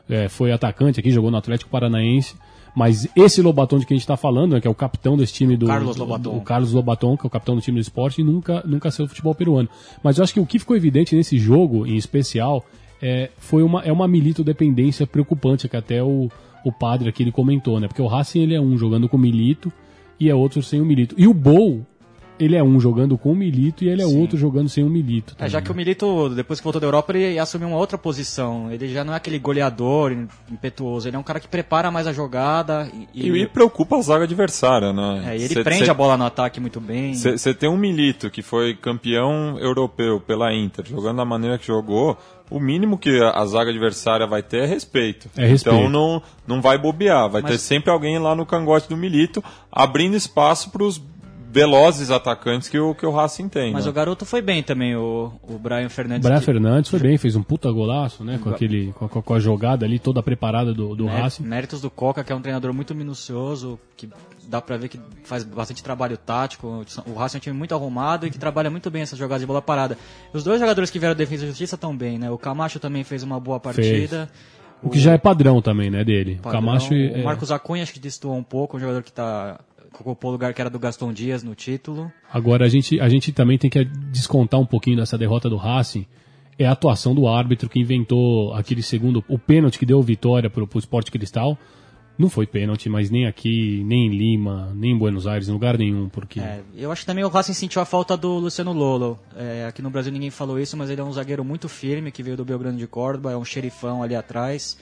é, foi atacante aqui, jogou no Atlético Paranaense. Mas esse Lobaton de quem a gente está falando, né, que é o capitão desse time do. Carlos Lobaton. O Carlos Lobaton, que é o capitão do time do esporte, nunca, nunca saiu do futebol peruano. Mas eu acho que o que ficou evidente nesse jogo, em especial, é, foi uma, é uma milito dependência preocupante, que até o, o padre aqui ele comentou, né? Porque o Racing ele é um jogando com milito e é outro sem o milito. E o Bol, ele é um jogando com o milito e ele é Sim. outro jogando sem o milito. É, já que o né? Milito, depois que voltou da Europa, ele assumiu uma outra posição. Ele já não é aquele goleador impetuoso, ele é um cara que prepara mais a jogada e, E, e preocupa a zaga adversária, né? é, e ele Cê- prende cê- a bola no ataque muito bem. Você tem um Milito que foi campeão europeu pela Inter, jogando da maneira que jogou, o mínimo que a, a zaga adversária vai ter é respeito. É respeito. Então não, não vai bobear, vai Mas- ter sempre alguém lá no cangote do Milito, abrindo espaço para os velozes atacantes que o, que o Racing tem. Mas né? o garoto foi bem também, o, o Brian Fernandes. Brian que- Fernandes foi bem, fez um puta golaço, né? Com, aquele, com, a- com a jogada ali toda preparada do, do Mé- Racing. Méritos do Coca, que é um treinador muito minucioso, que dá pra ver que faz bastante trabalho tático. O Racing é um time muito arrumado e que trabalha muito bem essas jogadas de bola parada. Os dois jogadores que vieram da Defesa e Justiça estão bem, né? O Camacho também fez uma boa partida. O que já é padrão também, né, dele. O Padrão. Camacho é- O Marcos Acunha acho que destoou um pouco, um jogador que tá que ocupou o lugar que era do Gaston Dias no título. Agora a gente, a gente também tem que descontar um pouquinho dessa derrota do Racing. É a atuação do árbitro que inventou aquele segundo, o pênalti que deu vitória pro, pro Sport Cristal. Não foi pênalti, mas nem aqui, nem em Lima, nem em Buenos Aires, em lugar nenhum, porque É, eu acho que também o Racing sentiu a falta do Luciano Lolo. É, aqui no Brasil ninguém falou isso, mas ele é um zagueiro muito firme, que veio do Belgrano de Córdoba, é um xerifão ali atrás.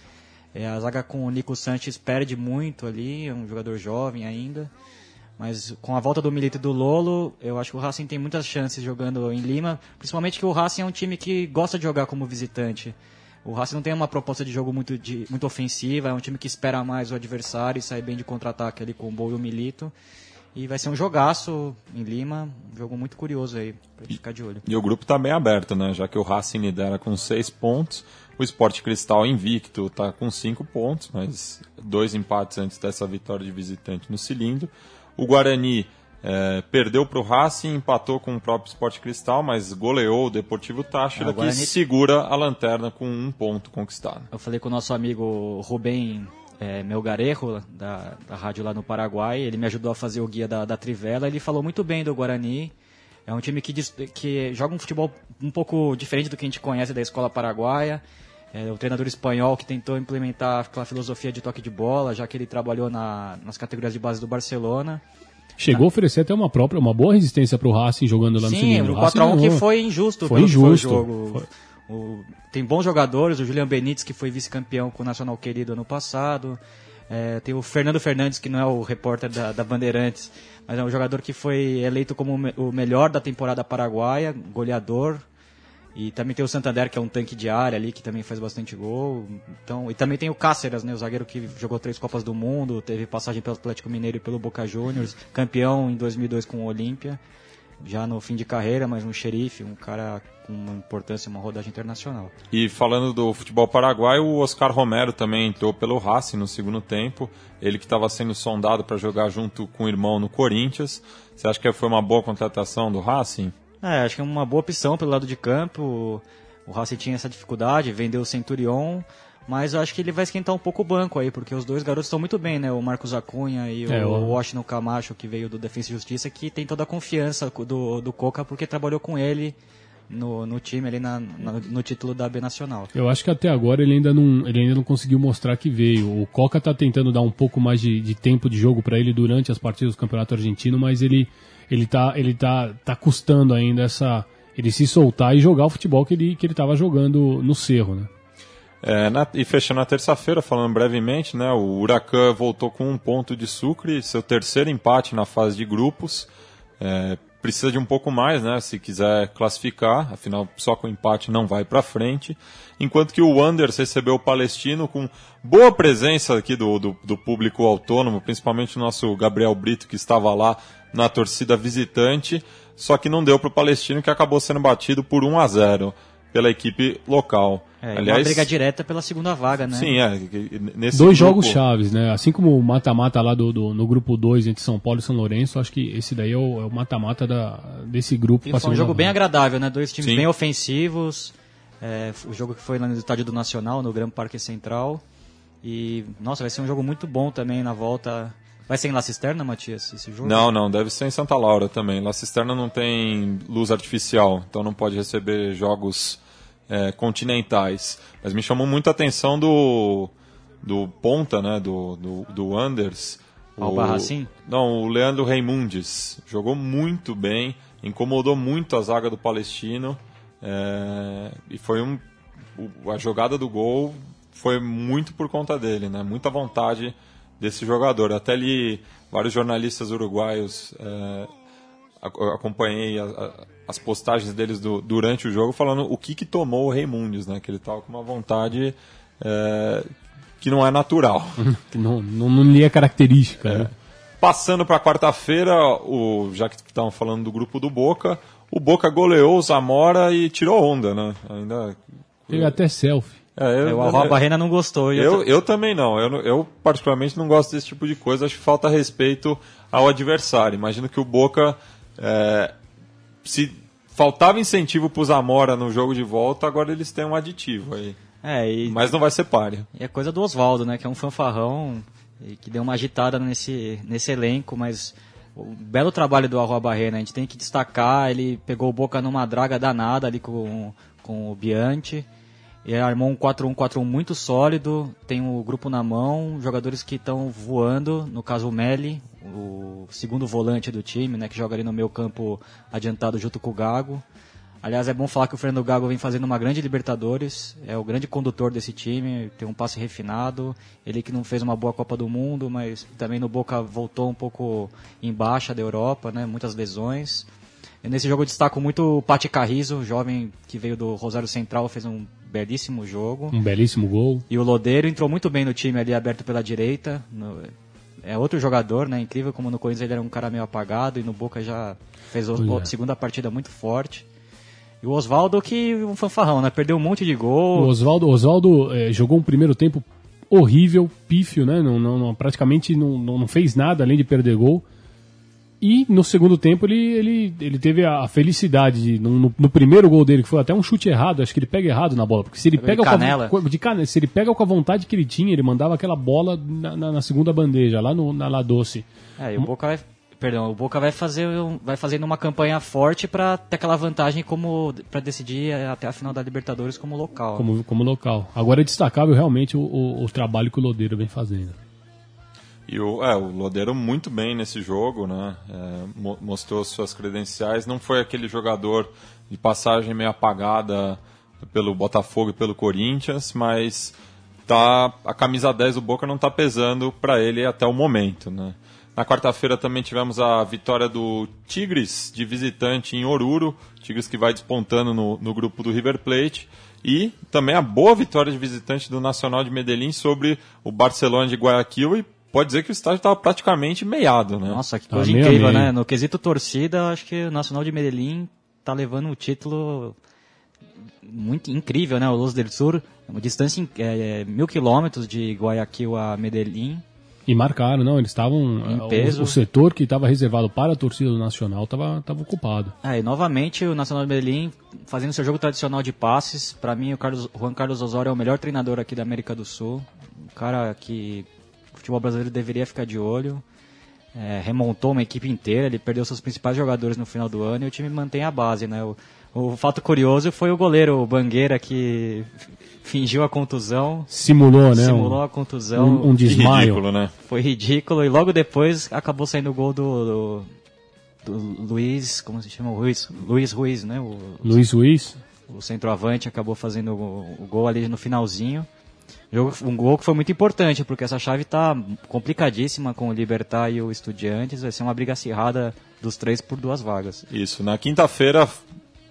É, a zaga com o Nico Sanches perde muito ali, é um jogador jovem ainda. Mas com a volta do Milito e do Lolo, eu acho que o Racing tem muitas chances jogando em Lima, principalmente que o Racing é um time que gosta de jogar como visitante. O Racing não tem uma proposta de jogo muito, de, muito ofensiva, é um time que espera mais o adversário e sai bem de contra-ataque ali com o Bol e o Milito. E vai ser um jogaço em Lima, um jogo muito curioso aí, pra ficar de olho. E o grupo está bem aberto, né? Já que o Racing lidera com seis pontos, o Sport Cristal invicto está com cinco pontos, mas dois empates antes dessa vitória de visitante no cilindro. O Guarani é, perdeu para o Racing, empatou com o próprio Sport Cristal, mas goleou o Deportivo Táchira, Ah, o Guarani- que segura a lanterna com um ponto conquistado. Eu falei com o nosso amigo Rubem é, Melgarejo, da, da rádio lá no Paraguai, ele me ajudou a fazer o guia da, da Trivela, ele falou muito bem do Guarani. É um time que, que joga um futebol um pouco diferente do que a gente conhece da escola paraguaia. É, o treinador espanhol que tentou implementar aquela filosofia de toque de bola, já que ele trabalhou na- nas categorias de base do Barcelona. Chegou a oferecer até uma própria, uma boa resistência pro Racing jogando lá no Sim, cilindro. o Racing 4x1 que foi injusto. Foi que foi o injusto. jogo. Foi. O- tem bons jogadores, o Julian Benítez, que foi vice-campeão com o Nacional Querido ano passado. É, tem o Fernando Fernandes, que não é o repórter da, da Bandeirantes, mas é um jogador que foi eleito como o o melhor da temporada paraguaia, goleador. E também tem o Santander, que é um tanque de área ali, que também faz bastante gol. Então, e também tem o Cáceres, né, o zagueiro que jogou três Copas do Mundo, teve passagem pelo Atlético Mineiro e pelo Boca Juniors, campeão em 2002 com o Olímpia, já no fim de carreira, mas um xerife, um cara com uma importância, uma rodagem internacional. E falando do futebol paraguaio, o Oscar Romero também entrou pelo Racing no segundo tempo. Ele que estava sendo sondado para jogar junto com o irmão no Corinthians. Você acha que foi uma boa contratação do Racing? É, acho que é uma boa opção pelo lado de campo. O Racing tinha essa dificuldade, vendeu o Centurion, mas eu acho que ele vai esquentar um pouco o banco aí, porque os dois garotos estão muito bem, né? O Marcos Acunha e É, o o- Washington Camacho, que veio do Defensa e Justiça, que tem toda a confiança do, do Coca, porque trabalhou com ele no, no time ali na, na- no título da B Nacional. Eu acho que até agora ele ainda não, ele ainda não conseguiu mostrar que veio. O Coca tá tentando dar um pouco mais de, de tempo de jogo para ele durante as partidas do Campeonato Argentino, mas ele ele tá ele tá tá custando ainda essa ele se soltar e jogar o futebol que ele que ele tava jogando no Cerro, né? É, na- e fechando na terça-feira, falando brevemente, né, o Huracan voltou com um ponto de Sucre, seu terceiro empate na fase de grupos. É, precisa de um pouco mais, né, se quiser classificar, afinal só com empate não vai para frente. Enquanto que o Wanderers recebeu o Palestino com boa presença aqui do, do, do público autônomo, principalmente o nosso Gabriel Brito que estava lá na torcida visitante, só que não deu para o Palestino que acabou sendo batido por 1 a 0 pela equipe local. É, uma briga direta pela segunda vaga, né? Sim, é. Nesse Dois grupo- jogos chaves, né? Assim como o mata-mata lá do, do- no grupo 2 entre São Paulo e São Lourenço, acho que esse daí é o, é o mata-mata da- desse grupo. E foi um jogo bem vaga. agradável, né? Dois times Sim. bem ofensivos. É, o jogo que foi lá no estádio do Nacional, no Gran Parque Central. E, nossa, vai ser um jogo muito bom também na volta. Vai ser em La Cisterna, Matias, esse jogo? Não, não, deve ser em Santa Laura também. La Cisterna não tem luz artificial, então não pode receber jogos é, continentais. Mas me chamou muita atenção do, do ponta, né, do, do, do Anders. Albarracin? Não, o Leandro Reimundes. Jogou muito bem, incomodou muito a zaga do Palestino. é, e foi um. A jogada do gol foi muito por conta dele, né? Muita vontade desse jogador. Até li vários jornalistas uruguaios. é, acompanhei a- a- as postagens deles do- durante o jogo falando o que, que tomou o Reimundes, né? Que ele estava com uma vontade é, que não é natural. <laughs> Que não, não, não lhe é característica, É. né? Passando para quarta-feira, o já que estavam falando do grupo do Boca, o Boca goleou o Zamora e tirou onda, né? Ainda Teve até selfie. é, eu, É, o Alba Barrena não gostou. eu, eu também não. Eu, eu, particularmente, não gosto desse tipo de coisa. Acho que falta respeito ao adversário. Imagino que o Boca, é, se faltava incentivo para o Zamora no jogo de volta, agora eles têm um aditivo aí. É, e, Mas não vai ser páreo. e é coisa do Oswaldo, né? Que é um fanfarrão e que deu uma agitada nesse, nesse elenco, mas o belo trabalho do Arroa Barrena, a gente tem que destacar, ele pegou o Boca numa draga danada ali com, com o Biante, e armou um 4-1-4-1 muito sólido, tem o grupo na mão, jogadores que estão voando, no caso o Meli, o segundo volante do time, né, que joga ali no meio campo adiantado junto com o Gago. Aliás, é bom falar que o Fernando Gago vem fazendo uma grande Libertadores, é o grande condutor desse time, tem um passe refinado, ele que não fez uma boa Copa do Mundo, mas também no Boca voltou um pouco em baixa da Europa, né, muitas lesões. Nesse jogo eu destaco muito o Pati Carrizo, jovem que veio do Rosário Central, fez um belíssimo jogo. Um belíssimo gol. E o Lodeiro entrou muito bem no time ali, aberto pela direita. No- é outro jogador, né? Incrível como no Corinthians ele era um cara meio apagado e no Boca já fez a segunda partida muito forte. E o Oswaldo que um fanfarrão, né? Perdeu um monte de O gol. Oswaldo, Oswaldo eh, jogou um primeiro tempo horrível, pífio, né? Não, não- não- praticamente não, não fez nada além de perder gol. E no segundo tempo ele, ele, ele teve a felicidade de, no, no- primeiro gol dele, que foi até um chute errado, acho que ele pega errado na bola, porque se ele pega canela. com a, de cane- se ele pega com a vontade que ele tinha, ele mandava aquela bola na, na- na segunda bandeja, lá no, na La Doce. É, e o Boca vai, perdão, o Boca vai fazer vai fazendo uma campanha forte para ter aquela vantagem como para decidir até a final da Libertadores como local. como, como local. Agora é destacável realmente o, o, o trabalho que o Lodeiro vem fazendo. E o, é, o Lodeiro muito bem nesse jogo, né? É, mo- mostrou suas credenciais. Não foi aquele jogador de passagem meio apagada pelo Botafogo e pelo Corinthians, mas tá, a camisa 10 do Boca não está pesando para ele até o momento, né? Na quarta-feira também tivemos a vitória do Tigres de visitante em Oruro, Tigres que vai despontando no, no grupo do River Plate. E também a boa vitória de visitante do Nacional de Medellín sobre o Barcelona de Guayaquil e pode dizer que o estádio estava praticamente meiado, né? Nossa, que Tá coisa meio a incrível, né? No quesito torcida, acho que o Nacional de Medellín tá levando um título muito incrível, né? O Luz del Sur, uma distância em é, é, mil quilômetros de Guayaquil a Medellín. E marcaram, não, eles estavam. O-. O, setor que estava reservado para a torcida do Nacional estava ocupado. Ah, e novamente o Nacional de Medellín fazendo seu jogo tradicional de passes. Para mim, o Carlos, Juan Carlos Osório é o melhor treinador aqui da América do Sul. Um cara que futebol brasileiro deveria ficar de olho. É, remontou uma equipe inteira, ele perdeu seus principais jogadores no final do ano e o time mantém a base, né? O, o fato curioso foi o goleiro o Bangueira que fingiu a contusão, Simulou, né? simulou um, a contusão, um, um desmaio. ridículo, né? foi ridículo e logo depois acabou saindo o gol do, do, do Luiz, como se chama? Luiz, Luiz Ruiz, né? O, Luiz Luiz. o centroavante acabou fazendo o, o gol ali no finalzinho. Um gol que foi muito importante, porque essa chave está complicadíssima com o Libertar e o Estudiantes. Vai ser uma briga acirrada dos três por duas vagas. Isso. Na quinta-feira,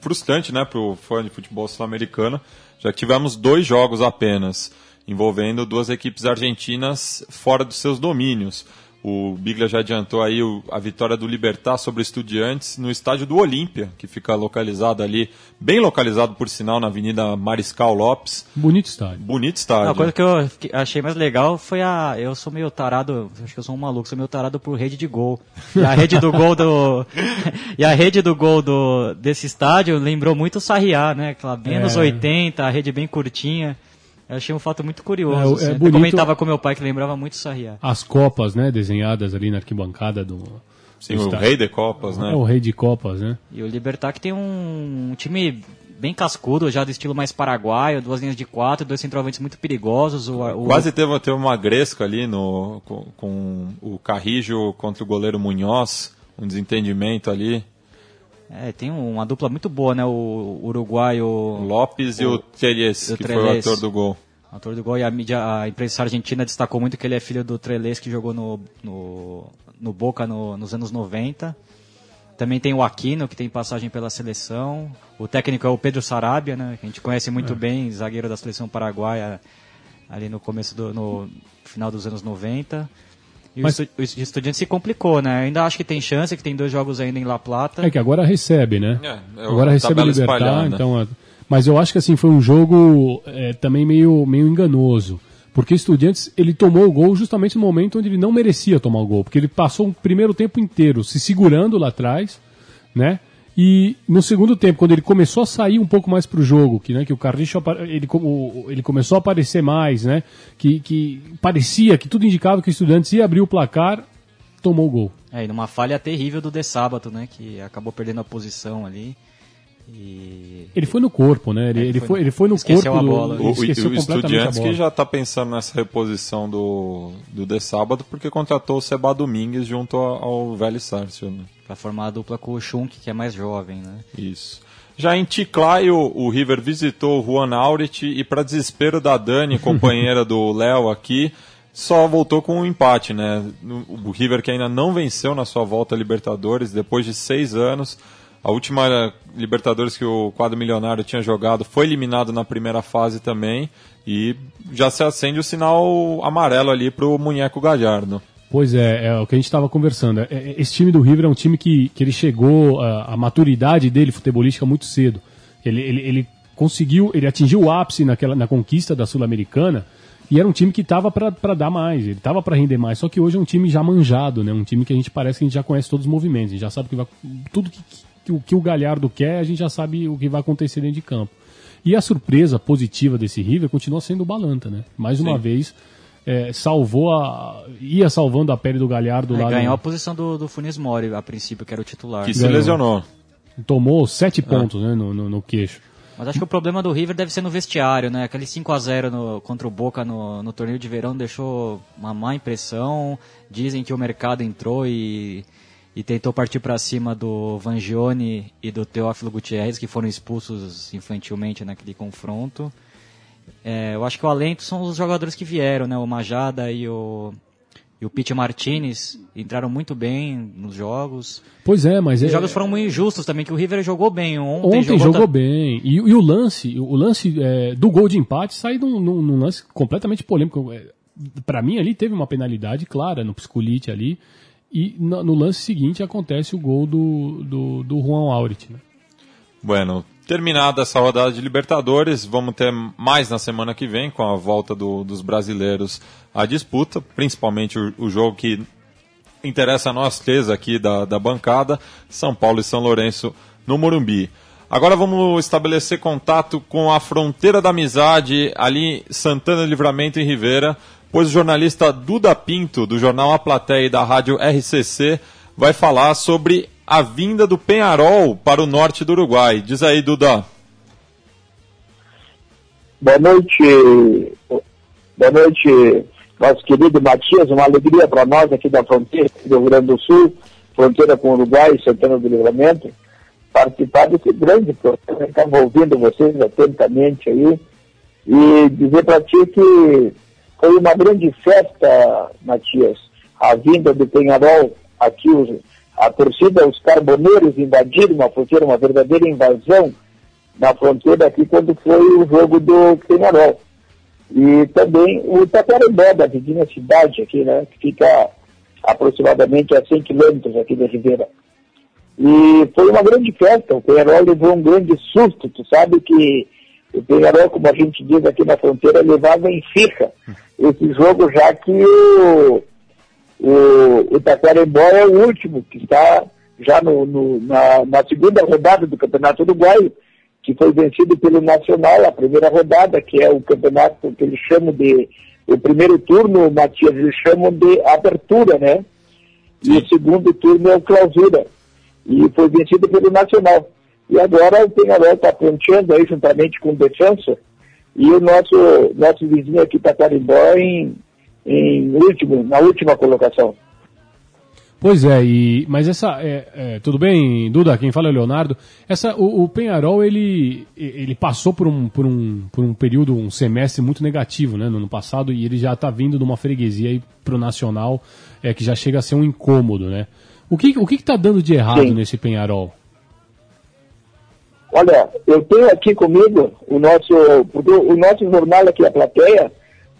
frustrante, né, pro fã de futebol sul-americano, já que tivemos dois jogos apenas, envolvendo duas equipes argentinas fora dos seus domínios. O Biglia já adiantou aí o- a vitória do Libertar sobre o Estudiantes no estádio do Olímpia, que fica localizado ali, bem localizado por sinal, na Avenida Mariscal Lopes. Bonito estádio. Bonito estádio. Uma coisa que eu achei mais legal foi a. Eu sou meio tarado, acho que eu sou um maluco, sou meio tarado por rede de gol. E a rede do gol do. <laughs> e a rede do gol do, desse estádio lembrou muito o Sarriá, né? Aquela bem É. anos 80, a rede bem curtinha. Eu achei um fato muito curioso. É, assim. é bonito- comentava com meu pai que lembrava muito o Sarriá. As copas, né, desenhadas ali na arquibancada do. Sim, do o rei de Copas, né? É o rei de copas, né? E o Libertar que tem um, time bem cascudo, já do estilo mais paraguaio, duas linhas de quatro, dois centroavantes muito perigosos. O, o- Quase teve, teve uma gresca ali no, com, com o Carrijo contra o goleiro Munhoz, um desentendimento ali. É, tem uma dupla muito boa, né? O uruguaio. O Lopes e o Teles, o que foi o autor do gol. Autor do gol e a mídia, a imprensa argentina destacou muito que ele é filho do Trelez que jogou no, no, no Boca no- nos anos 90. Também tem o Aquino, que tem passagem pela seleção. O técnico é o Pedro Sarabia, né? Que a gente conhece muito É. bem, zagueiro da seleção paraguaia ali no começo do no final dos anos 90. E Mas- o, estu, o Estudiante se complicou, né? Ainda acho que tem chance, que tem dois jogos ainda em La Plata. É que agora recebe, né? É, é agora a recebe o tabela Libertar, espalhada. então. é- Mas eu acho que assim foi um jogo é, também meio, meio enganoso. Porque o Estudiantes, ele tomou o gol justamente no momento onde ele não merecia tomar o gol. Porque ele passou o primeiro tempo inteiro se segurando lá atrás, né? E no segundo tempo, quando ele começou a sair um pouco mais pro jogo, que, né, que o apa- ele, o- ele começou a aparecer mais, né? Que, que parecia que tudo indicava que o Estudiantes ia abrir o placar, tomou o gol. É, e numa falha terrível do De Sábato, né? Que acabou perdendo a posição ali. E... Ele foi no corpo, né? Ele, É, ele foi- ele foi no esqueceu corpo a do. bola. ele O, o, esqueceu o a Estudiantes bola. que já está pensando nessa reposição do, do de sábado porque contratou o Seba Domingues junto ao, Velho Sárcio. Né? Pra formar a dupla com o Schunk, que é mais jovem, né? Isso. Já em Ticlaio, o River visitou o Juan Aurit e, para desespero da Dani, companheira do <laughs> Léo aqui, só voltou com um empate, né? O River que ainda não venceu na sua volta a Libertadores depois de seis anos. A última Libertadores que o quadro milionário tinha jogado foi eliminado na primeira fase também e já se acende o sinal amarelo ali pro Munheco Gajardo. Pois é, é o que a gente estava conversando. É, é, Esse time do River é um time que, que ele chegou, a, a maturidade dele futebolística muito cedo. Ele, ele, ele conseguiu, ele atingiu o ápice naquela, na conquista da Sul-Americana e era um time que estava para dar mais, ele estava para render mais. Só que hoje é um time já manjado, né? Um time que a gente parece que a gente já conhece todos os movimentos, a gente já sabe que vai, tudo que, o que o Galhardo quer, a gente já sabe o que vai acontecer dentro de campo. E a surpresa positiva desse River continua sendo o Balanta, né? Mais uma Sim. vez é, salvou a. ia salvando a pele do Galhardo É, lá. ganhou no- a posição do, do Funes Mori, a princípio, que era o titular. Que se Ganhou. lesionou. Tomou sete pontos né, no, no, no queixo. Mas acho que o problema do River deve ser no vestiário, né? Aquele 5 a 0 no, contra o Boca no, no torneio de verão deixou uma má impressão. Dizem que o mercado entrou e, e tentou partir para cima do Vangione e do Teófilo Gutierrez, que foram expulsos infantilmente naquele confronto. É, eu acho que o alento são os jogadores que vieram, né? O Majada e o, e o Pete Martinez entraram muito bem nos jogos. Pois é, mas Os é, jogos foram muito injustos também, que o River jogou bem. Ontem, ontem jogou, jogou ta- bem. E, e o lance, o lance é, do gol de empate sai num, num- num lance completamente polêmico. É, Pra mim ali teve uma penalidade clara no Piscolite ali. E no, no lance seguinte acontece o gol do, do, do Juan Aurit. Né? Bueno, terminada essa rodada de Libertadores, vamos ter mais na semana que vem com a volta do- dos brasileiros à disputa, principalmente o, o jogo que interessa a nós três aqui da, da bancada, São Paulo e São Lourenço no Morumbi. Agora vamos estabelecer contato com a fronteira da amizade ali Santana Livramento em Rivera, pois o jornalista Duda Pinto, do jornal A Plateia e da rádio RCC, vai falar sobre a vinda do Penharol para o norte do Uruguai. Diz aí, Duda. Boa noite, boa noite, nosso querido Matias. Uma alegria para nós aqui da fronteira do Rio Grande do Sul, fronteira com o Uruguai, Santana do Livramento, participar desse grande programa. Estava ouvindo vocês atentamente aí e dizer para ti que foi uma grande festa, Matias, a vinda do Penharol aqui, os, a torcida, os carboneiros invadiram a fronteira, uma verdadeira invasão na fronteira aqui quando foi o jogo do Penharol. E também o Taquarembó, da vizinha cidade aqui, né, que fica aproximadamente a 100 quilômetros aqui da Ribeira. E foi uma grande festa, o Penharol levou um grande susto, tu sabe que o Penharol, como a gente diz aqui na fronteira, levava em ficha esse jogo, já que o, o, o Taquarembó é o último, que está já no, no- na, na segunda rodada do Campeonato Uruguaio, que foi vencido pelo Nacional, a primeira rodada, que é o campeonato que eles chamam de. O primeiro turno, Matias, eles chamam de abertura, né? E o segundo turno é o clausura. E foi vencido pelo Nacional. E agora o Penharol está ponteando aí juntamente com o Defensa. E o nosso, nosso vizinho aqui, Taquarimbó, em, em último, na última colocação. Pois é, e, mas essa. É, é, tudo bem, Duda? Quem fala é o Leonardo. Essa, o, o Penharol ele, ele passou por um, por, um, por um período, um semestre muito negativo né, no ano passado e ele já está vindo de uma freguesia aí pro Nacional é, que já chega a ser um incômodo, né? O que o que está dando de errado Sim. nesse Penharol? Olha, eu tenho aqui comigo o nosso, o nosso jornal aqui, a plateia,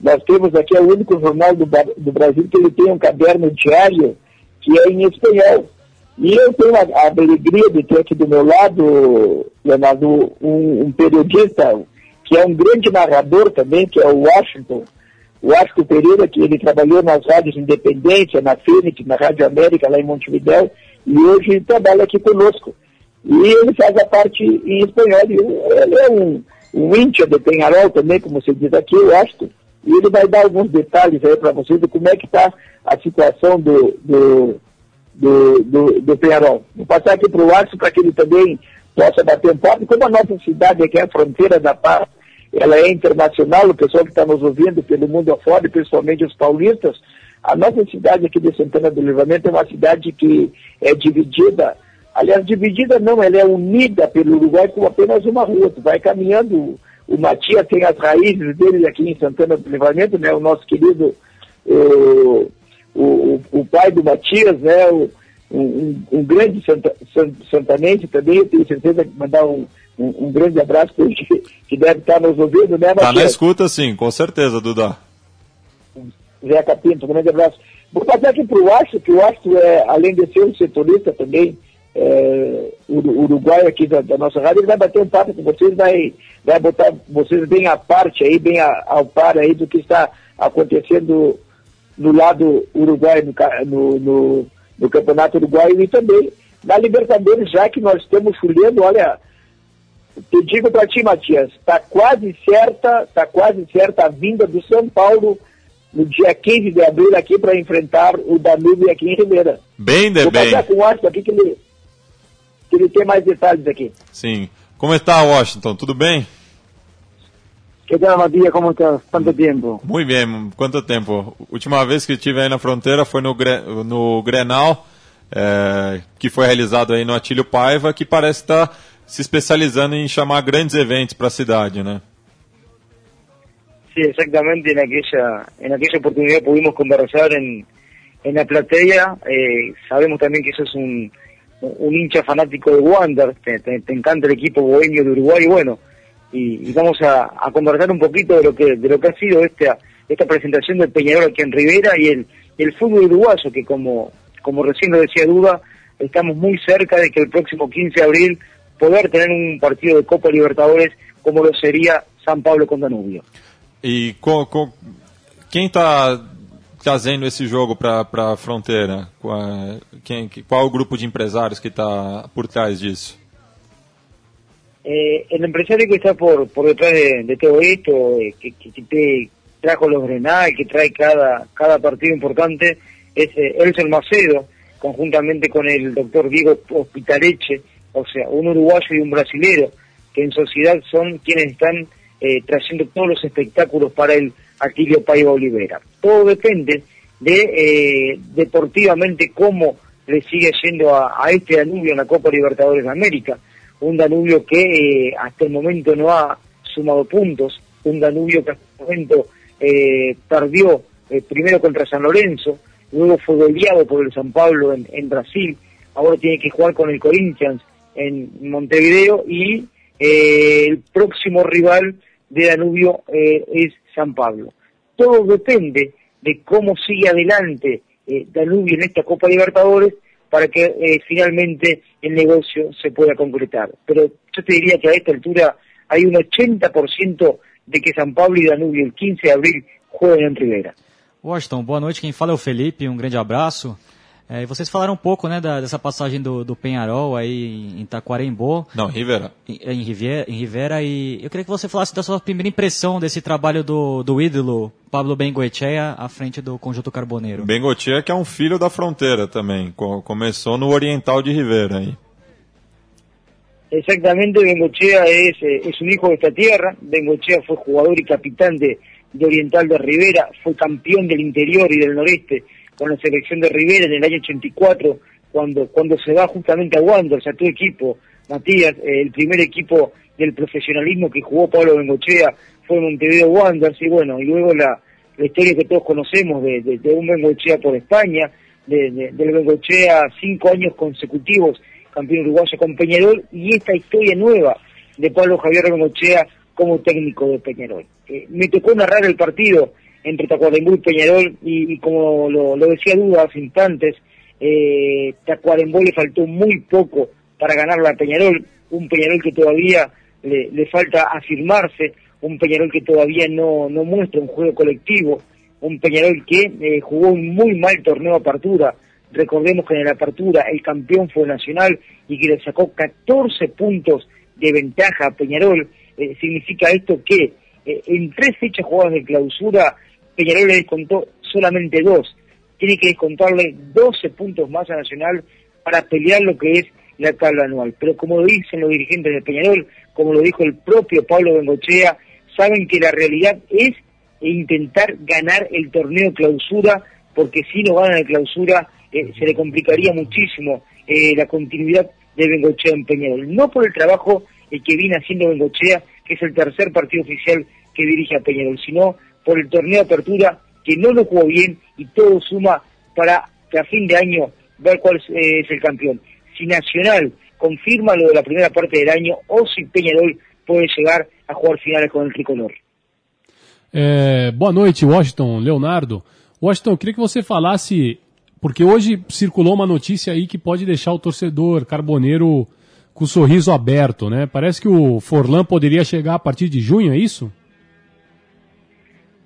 nós temos aqui é o único jornal do, do Brasil que ele tem um caderno diário que é em espanhol. E eu tenho a, a alegria de ter aqui do meu lado, Leonardo, um, um periodista que é um grande narrador também, que é o Washington, o Washington Pereira, que ele trabalhou nas rádios Independência, na Phoenix, na Rádio América, lá em Montevidéu, e hoje trabalha aqui conosco. E ele faz a parte em espanhol. Ele é um, um íntia de Penharol também, como você diz aqui, eu acho. E ele vai dar alguns detalhes aí para vocês de como é que está a situação do, do, do, do, do Penharol. Vou passar aqui para o Arce para que ele também possa bater um papo. Como a nossa cidade aqui é a fronteira da paz, ela é internacional, o pessoal que está nos ouvindo pelo mundo afora, principalmente os paulistas, a nossa cidade aqui de Santana do Livramento é uma cidade que é dividida, aliás, dividida não, ela é unida pelo Uruguai com apenas uma rua. Tu vai caminhando, o Matias tem as raízes dele aqui em Santana do Livramento, né? O nosso querido, o, o, o pai do Matias, né? O, um, um, grande santa, santanense também, eu tenho certeza que mandar um, um, um grande abraço para ele que, que deve estar nos ouvindo, né, Está na escuta, sim, com certeza, Duda. Zé Capinto, um grande abraço. Vou passar aqui para o Astro, que o Astro, é, além de ser um setorista também, é, uruguaio aqui da, da, nossa rádio, ele vai bater um papo com vocês, vai, vai botar vocês bem à parte aí, bem a, ao par aí do que está acontecendo no lado uruguaio, no, no, no Campeonato Uruguaio e também na Libertadores, já que nós estamos fulhando, olha, te digo para ti, Matias, está quase certa, está quase certa a vinda do São Paulo no dia 15 de abril aqui para enfrentar o Danúbio aqui em Ribeira. Bem, de Vou bem. passar com o aqui que ele, que ele tem mais detalhes aqui. Sim. Como está, Washington? Tudo bem? Que tal, Matias? Como estás? Quanto tempo? Muito bem, quanto tempo? Última vez que estive aí na fronteira foi no, no Grenal, é, que foi realizado aí no Atílio Paiva, que parece estar se especializando em chamar grandes eventos para a cidade, né? Sí, exactamente. En aquella, en aquella oportunidad pudimos conversar en, en la platea. Eh, sabemos también que sos un, un hincha fanático de Wander, te, te, encanta el equipo bohemio de Uruguay, y bueno, y, y vamos a, a, conversar un poquito de lo que de lo que ha sido esta esta presentación del Peñarol aquí en Rivera y el, el fútbol uruguayo, que como, como recién lo decía Duda, estamos muy cerca de que el próximo 15 de abril poder tener un partido de Copa Libertadores como lo sería San Pablo con Danubio. E com, com, quem está trazendo esse jogo para a fronteira? Qual, quem, qual o grupo de empresários que está por trás disso? Eh, el empresario que está por, por detrás de, de todo esto, eh, que, que, que, trajo los Grenal, que trae cada, cada partido importante, es eh, Elson Macedo, conjuntamente con el doctor Diego Hospitaleche, o sea, un uruguayo y un brasilero, que en sociedad son quienes están eh, trayendo todos los espectáculos para el Atilio Paiva Olivera. Todo depende de eh, deportivamente cómo le sigue yendo a, este Danubio en la Copa Libertadores de América. Un Danubio que eh, hasta el momento no ha sumado puntos, un Danubio que hasta el momento eh, perdió eh, primero contra San Lorenzo, luego fue goleado por el San Pablo en Brasil, ahora tiene que jugar con el Corinthians en Montevideo y eh, el próximo rival de Danubio eh, es San Pablo. Todo depende de cómo sigue adelante eh, Danubio en esta Copa Libertadores para que eh, finalmente el negocio se pueda concretar. Pero yo te diría que a esta altura hay un 80% de que San Pablo y Danubio el 15 de abril jueguen en Rivera. Washington, boa noite. Quem fala é o Felipe, um grande abraço. É, e vocês falaram um pouco né, da, dessa passagem do, do Penharol aí em Taquarembó. Não, Rivera. Em, em, Rivera, em Rivera. E eu queria que você falasse da sua primeira impressão desse trabalho do, do ídolo Pablo Bengoechea à frente do Conjunto Carboneiro. Bengoechea que é um filho da fronteira também. Começou no Oriental de Rivera aí. Exactamente, Bengochea es, es un hijo de esta tierra. Bengochea fue jugador y capitán de, de Oriental de Rivera, fue campeón del interior y del noreste con la selección de Rivera en el año 84, cuando, cuando se va justamente a Wanderers, a tu equipo, Matías, eh, el primer equipo del profesionalismo que jugó Pablo Bengochea fue Montevideo Wanderers, y bueno, y luego la, la historia que todos conocemos de, de, un Bengochea por España, de, de, del Bengochea cinco años consecutivos campeón uruguayo con Peñarol, y esta historia nueva de Pablo Javier Bengochea como técnico de Peñarol. Eh, me tocó narrar el partido entre Tacuarembó y Peñarol, y, como lo, decía Duda hace instantes, eh, Tacuarembó le faltó muy poco para ganarla a Peñarol, un Peñarol que todavía le, falta afirmarse, un Peñarol que todavía no, no muestra un juego colectivo, un Peñarol que eh, jugó un muy mal torneo apertura, recordemos que en la apertura el campeón fue Nacional y que le sacó 14 puntos de ventaja a Peñarol, eh, significa esto que eh, en tres fechas jugadas de clausura Peñarol le descontó solamente dos. Tiene que descontarle 12 puntos más a Nacional para pelear lo que es la tabla anual. Pero como dicen los dirigentes de Peñarol, como lo dijo el propio Pablo Bengochea, saben que la realidad es intentar ganar el torneo clausura, porque si no ganan el clausura eh, se le complicaría muchísimo eh, la continuidad de Bengochea en Peñarol. No por el trabajo eh, que viene haciendo Bengochea, que es el tercer partido oficial que dirige a Peñarol, sino por el torneo de apertura que no lo jugó bien y todo suma para que a fin de año ver cuál es el campeón. Si Nacional confirma lo de la primera parte del año o si Peñarol puede llegar a jugar finales con el tricolor. É, boa noite, Washington, Leonardo. Washington, queria que você falasse, porque hoje circulou uma notícia aí que pode deixar o torcedor carboneiro com o sorriso aberto, né? Parece que o Forlan poderia chegar a partir de junho, é isso?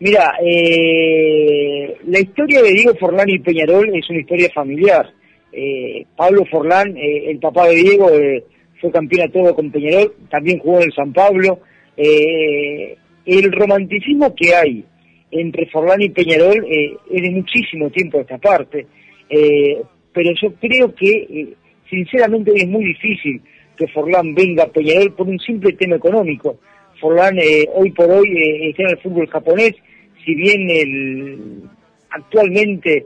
Mira, eh, la historia de Diego Forlán y Peñarol es una historia familiar. Eh, Pablo Forlán, eh, el papá de Diego, eh, fue campeón a todo con Peñarol, también jugó en el San Pablo. Eh, el romanticismo que hay entre Forlán y Peñarol es de muchísimo tiempo esta parte, pero yo creo que, sinceramente, es muy difícil que Forlán venga a Peñarol por un simple tema económico. Forlán hoy por hoy está en el fútbol japonés, si bien el, actualmente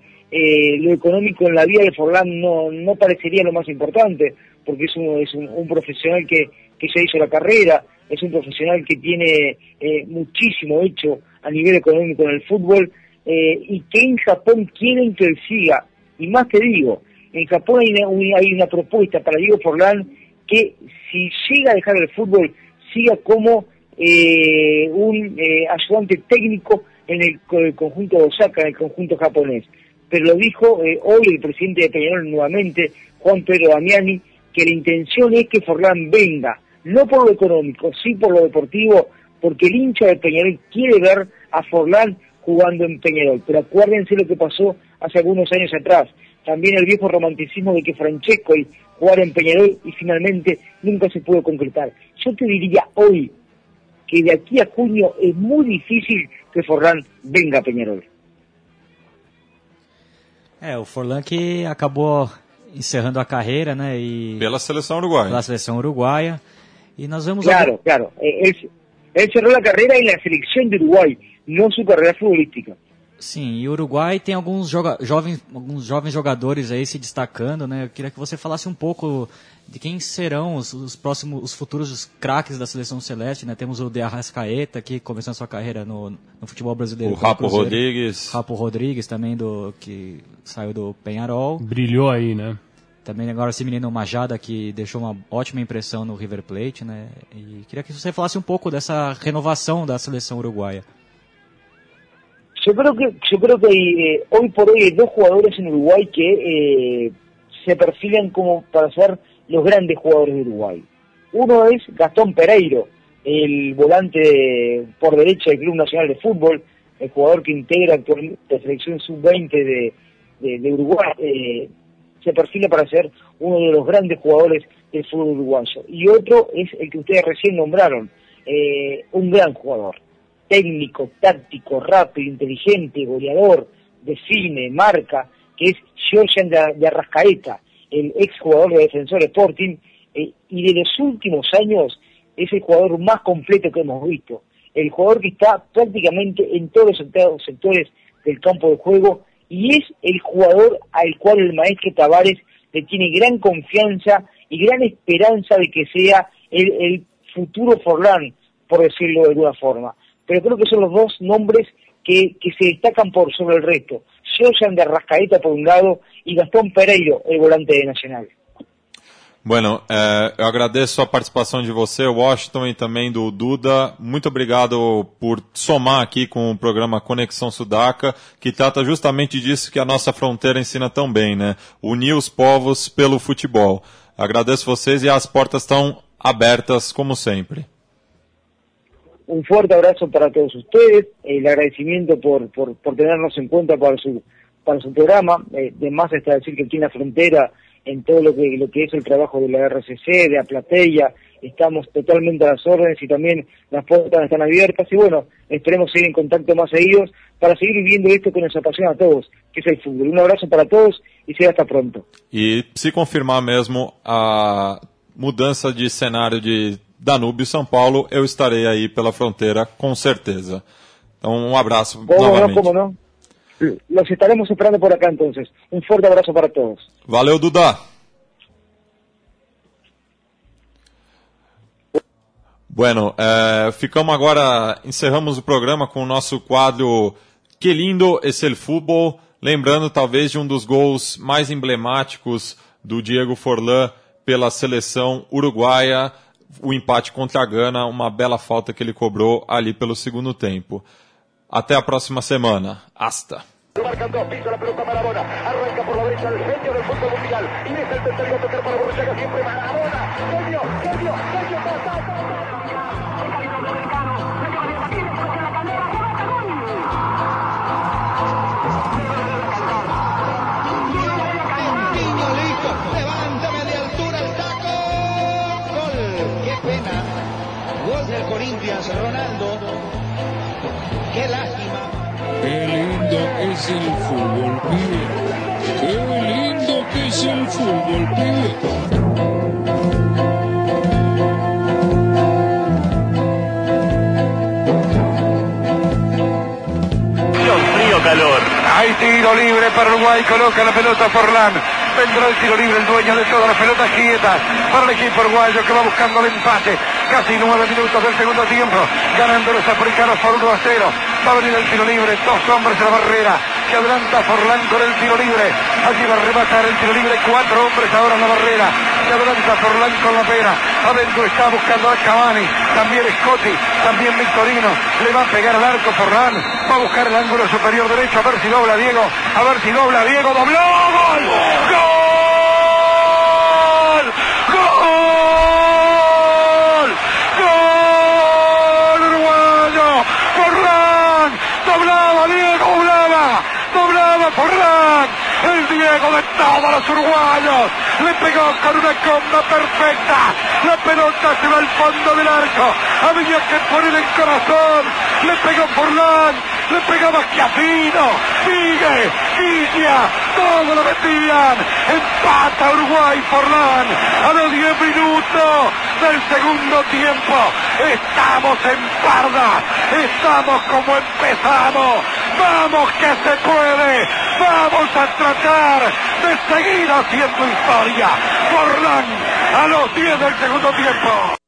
lo económico en la vida de Forlán no, no parecería lo más importante, porque es un, es un, profesional que, que ya hizo la carrera, es un profesional que tiene eh, muchísimo hecho a nivel económico en el fútbol eh, y que en Japón quieren que él siga. Y más te digo, en Japón hay una, hay una propuesta para Diego Forlán que si llega a dejar el fútbol, siga como eh, un ayudante técnico en el, conjunto de Osaka, en el conjunto japonés. Pero lo dijo hoy el presidente de Peñarol nuevamente, Juan Pedro Damiani, que la intención es que Forlán venga no por lo económico, sí por lo deportivo, porque el hincha de Peñarol quiere ver a Forlán jugando en Peñarol. Pero acuérdense lo que pasó hace algunos años atrás. También el viejo romanticismo de que Francesco y jugar en Peñarol y finalmente nunca se pudo concretar. Yo te diría hoy que de aquí a junio es muy difícil que Forlán venga a Peñarol. É, o Forlan que acabou encerrando a carreira, né? E pela seleção uruguaia. Pela seleção uruguaia. Y nos vemos Claro, claro. Eh, él, él, cerró la carrera en la selección de Uruguay, no su carrera futbolística. Sim, e o Uruguai tem alguns, joga jovens, alguns jovens jogadores aí se destacando, né? Eu queria que você falasse um pouco de quem serão os, os próximos, os futuros craques da seleção celeste, né? Temos o De Arrascaeta, que começou sua carreira no, no futebol brasileiro. O Rapo Rodrigues. Rapo Rodrigues também, do, que saiu do Penharol. Brilhou aí, né? Também agora esse menino Majada que deixou uma ótima impressão no River Plate, né? E queria que você falasse um pouco dessa renovação da seleção uruguaia. Yo creo que yo creo que eh, hoy por hoy hay dos jugadores en Uruguay que eh, se perfilan como para ser los grandes jugadores de Uruguay. Uno es Gastón Pereiro, el volante por derecha del Club Nacional de Fútbol, el jugador que integra actualmente la selección sub-20 de, de, Uruguay. Eh, se perfila para ser uno de los grandes jugadores del fútbol uruguayo. Y otro es el que ustedes recién nombraron, un gran jugador, técnico, táctico, rápido, inteligente, goleador, define, marca, que es Georgian de, Arrascaeta, el ex jugador de Defensor Sporting, eh, y de los últimos años es el jugador más completo que hemos visto. El jugador que está prácticamente en todos los sectores del campo de juego y es el jugador al cual el maestro Tavares le tiene gran confianza y gran esperanza de que sea el, futuro Forlán, por decirlo de alguna forma. Pero creo que son los dos nombres que, que se destacan por sobre el resto. Josan de Rascaeta por un lado y Gastón Pereiro, el volante de Nacional. Bueno, é, eu agradeço a participação de você, Washington, e também do Duda. Muito obrigado por somar aqui com o programa Conexão Sudaca, que trata justamente disso que a nossa fronteira ensina tão bem, né? Unir os povos pelo futebol. Agradeço vocês e as portas estão abertas, como sempre. Um forte abraço para todos ustedes, el agradecimiento por, por, tenernos en cuenta para su, para su programa. Eh, de más está decir que aquí en la frontera en todo lo que, lo que es el trabajo de la RCC, de Aplateia, estamos totalmente a las órdenes y también las puertas están abiertas y bueno, esperemos seguir en contacto más seguidos para seguir viviendo esto que nos apasiona a todos, que es el fútbol. Un abrazo para todos e será hasta pronto. E se confirmar mesmo a mudança de cenário de Danúbio e São Paulo, eu estarei aí pela fronteira com certeza. Então um abraço como novamente. Não, como não? Los estaremos esperando por acá entonces. Un fuerte abrazo para todos. Valeu, Duda. Bueno, é, ficamos agora, encerramos o programa com o nosso quadro Que lindo esse el fútbol, lembrando talvez de um dos gols mais emblemáticos do Diego Forlan pela seleção uruguaia, o empate contra a Gana, uma bela falta que ele cobrou ali pelo segundo tempo. Até a próxima semana. Hasta. Marcan dos, pisa la pelota Maradona, arranca por la derecha el del fútbol mundial y el tercero tocar para siempre Maradona, genio, genio, genio, es el fútbol, pibe. Qué lindo que es el fútbol, pibe. frío calor. Hay tiro libre para Uruguay, coloca la pelota Forlán. Vendrá el tiro libre, el dueño de todas las pelotas quietas para el equipo uruguayo que va buscando el empate. Casi nueve minutos del segundo tiempo, ganando los africanos por 1 a 0. Va a venir el tiro libre, dos hombres en la barrera. Que adelanta Forlán con el tiro libre. Allí va a rematar el tiro libre, cuatro hombres ahora en la barrera. Que adelanta Forlán con la pera. Adentro está buscando a Cavani, también Scotti, también Victorino. Le va a pegar al arco Forlán. Va a buscar el ángulo superior derecho, a ver si dobla Diego. A ver si dobla Diego. Dobló. ¡Gol! ¡Gol! ¡Gol! ¡Gol! Uruguayo. Forlán. Doblaba Diego, doblaba. Doblaba Forlán. El Diego de todos los uruguayos. Le pegó con una comba perfecta. La pelota se va al fondo del arco. Había que poner el corazón. Le pegó Forlán. Le pegaba Schiaffino. Sigue. Guilla. Todo lo metían. Empata Uruguay Forlán. A los 10 minutos del segundo tiempo. Estamos en parda. Estamos como empezamos. Vamos que se puede. Vamos a tratar de seguir haciendo historia. Forlán a los 10 del segundo tiempo.